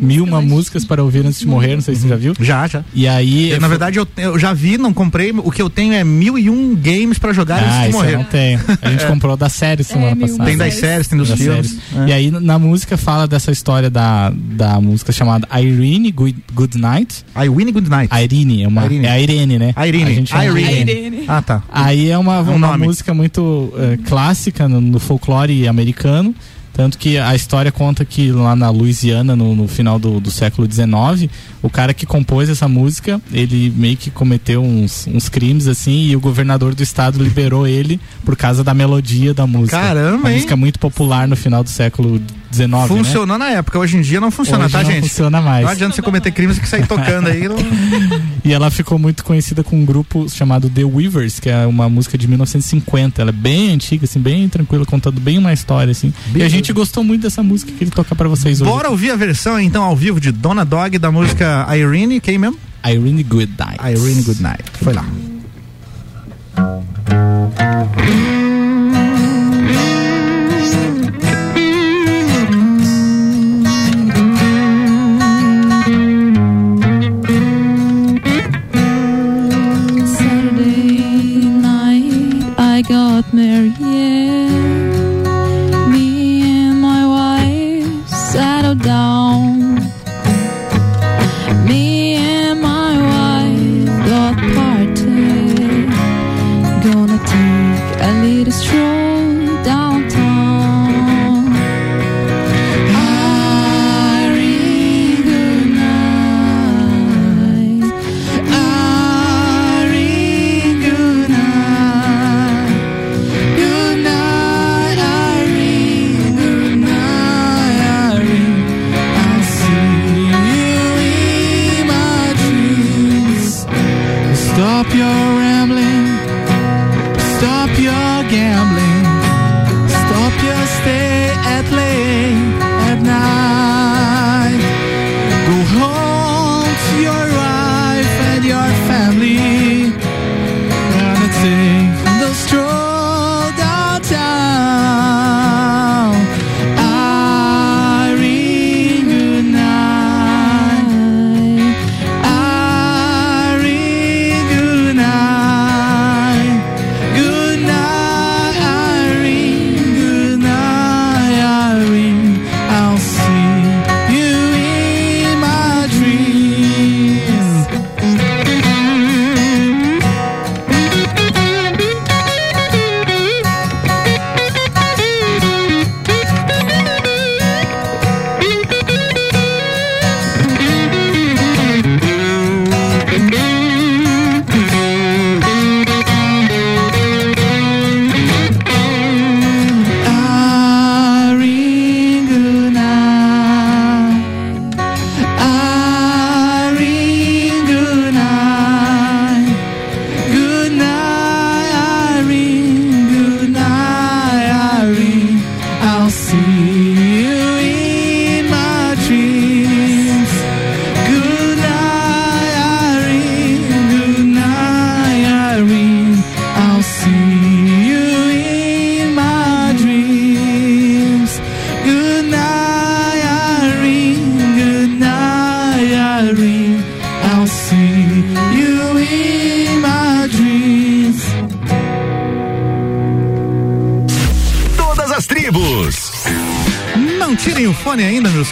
Mil Uma Músicas para Ouvir Antes de Morrer, não sei se você já viu.
Já, já.
E aí.
Eu, na verdade, eu, eu já vi, não comprei. O que eu tenho é mil e um games pra jogar antes
Ah,
de
isso
morrer.
eu não tenho. A gente
É.
comprou da série semana
mil
passada.
Tem das séries, tem dos
Das
filmes. É.
E aí na música fala dessa história da, da música chamada Irene Good, Good Night.
Irene Good Night.
Irene, é, uma,
Irene.
é a Irene, né?
A Irene.
A gente chama de
Irene.
Irene.
Ah, tá.
Aí é uma,
Um
uma
nome.
música muito eh, clássica no, no folclore americano. Tanto que a história conta que lá na Louisiana, no, no final do, do século XIX, o cara que compôs essa música, ele meio que cometeu uns, uns crimes assim, e o governador do estado liberou ele por causa da melodia da música.
Caramba,
Uma
hein?
música muito popular no final do século XIX. né?
Funcionou na época, hoje em dia não funciona,
Hoje
tá,
não
gente?
funciona mais.
Não adianta você cometer crimes que sair tocando aí. Não...
E ela ficou muito conhecida com um grupo chamado The Weavers, que é uma música de 1950. Ela é bem antiga, assim, bem tranquila, contando bem uma história, assim. E a gente gostou muito dessa música que ele toca pra vocês hoje.
Bora ouvir a versão então ao vivo de Dona Dog da música Uh, Irene, quem mesmo?
Irene Good Night.
Irene Good Night. Foi lá.
Saturday night I got married.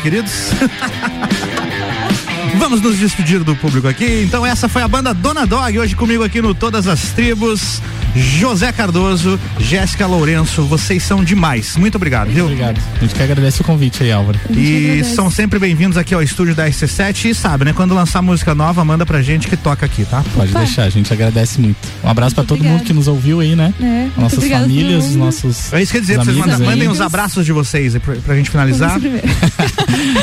Queridos. Vamos nos despedir do público aqui. Então essa foi a banda Dona Dog, hoje comigo aqui no Todas as Tribos. José Cardoso, Jéssica Lourenço, vocês são demais. Muito obrigado, viu?
Obrigado. A gente que agradece o convite aí, Álvaro.
E são sempre bem-vindos aqui ao estúdio da RC7 e sabe, né? Quando lançar música nova, manda pra gente que toca aqui, tá?
Pode deixar, a gente agradece muito. Um abraço pra todo mundo que nos ouviu aí, né?
É,
Nossas famílias, nossos.
É isso que eu ia dizer, vocês
aí.
mandem os abraços de vocês aí pra, pra gente finalizar.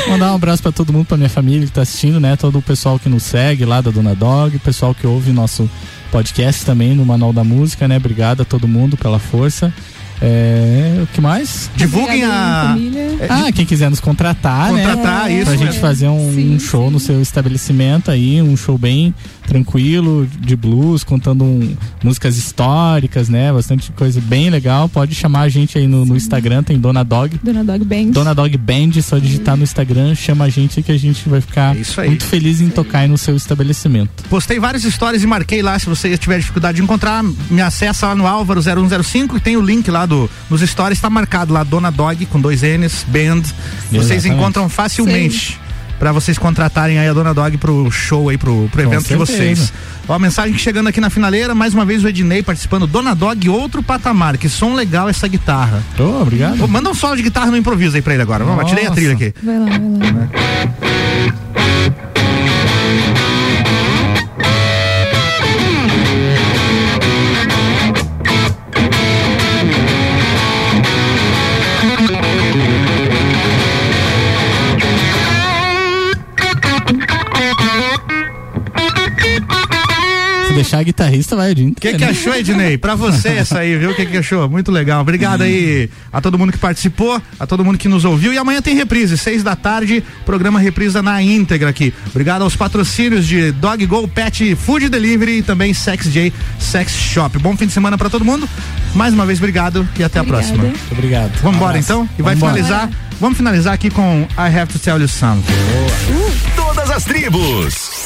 Mandar um abraço pra todo mundo, pra minha família que tá assistindo, né? Todo o pessoal que nos segue lá da Dona Dog, o pessoal que ouve nosso podcast também no Manual da Música, né? Obrigado a todo mundo pela força. É, o que mais?
Divulguem a.
Ah, quem quiser nos contratar,
Contratar,
né?
isso
Pra gente fazer um, um show no seu estabelecimento aí, um show bem tranquilo, de blues, contando um- músicas históricas, né? Bastante coisa bem legal. Pode chamar a gente aí no, no Instagram, tem Dona Dog.
Dona Dog Band.
Dona Dog Band, só digitar no Instagram, chama a gente que a gente vai ficar
aí.
muito feliz em tocar aí no seu estabelecimento.
Postei várias histórias e marquei lá. Se você tiver dificuldade de encontrar, me acessa lá no Álvaro 0105 e tem o link lá do, nos stories, tá marcado lá, Dona Dog com dois N's, Band. Vocês
Exatamente.
encontram facilmente. Pra vocês contratarem aí a Dona Dog pro show aí, pro, pro evento de vocês. Ó, a mensagem chegando aqui na finaleira, mais uma vez o Ednei participando. Dona Dog, outro patamar. Que som legal essa guitarra.
Oh, obrigado.
Ô, manda um solo de guitarra no improviso aí pra ele agora. Vamos lá, tirei a trilha aqui.
Vai lá, vai lá.
Deixar a guitarrista, vai o dia
O que, que
né?
achou, Ednei? Pra você essa aí, viu? O que, que achou? Muito legal. Obrigado aí a todo mundo que participou, a todo mundo que nos ouviu. E amanhã tem reprise, seis da tarde, programa reprisa na íntegra aqui. Obrigado aos patrocínios de Dog Go Pet Food Delivery e também Sex J Sex Shop. Bom fim de semana pra todo mundo. Mais uma vez, obrigado e até a
Obrigada.
próxima.
Muito obrigado.
Vamos embora então? E vai
Vambora.
finalizar. Vamos finalizar aqui com I Have to Tell You Something.
Todas as tribos.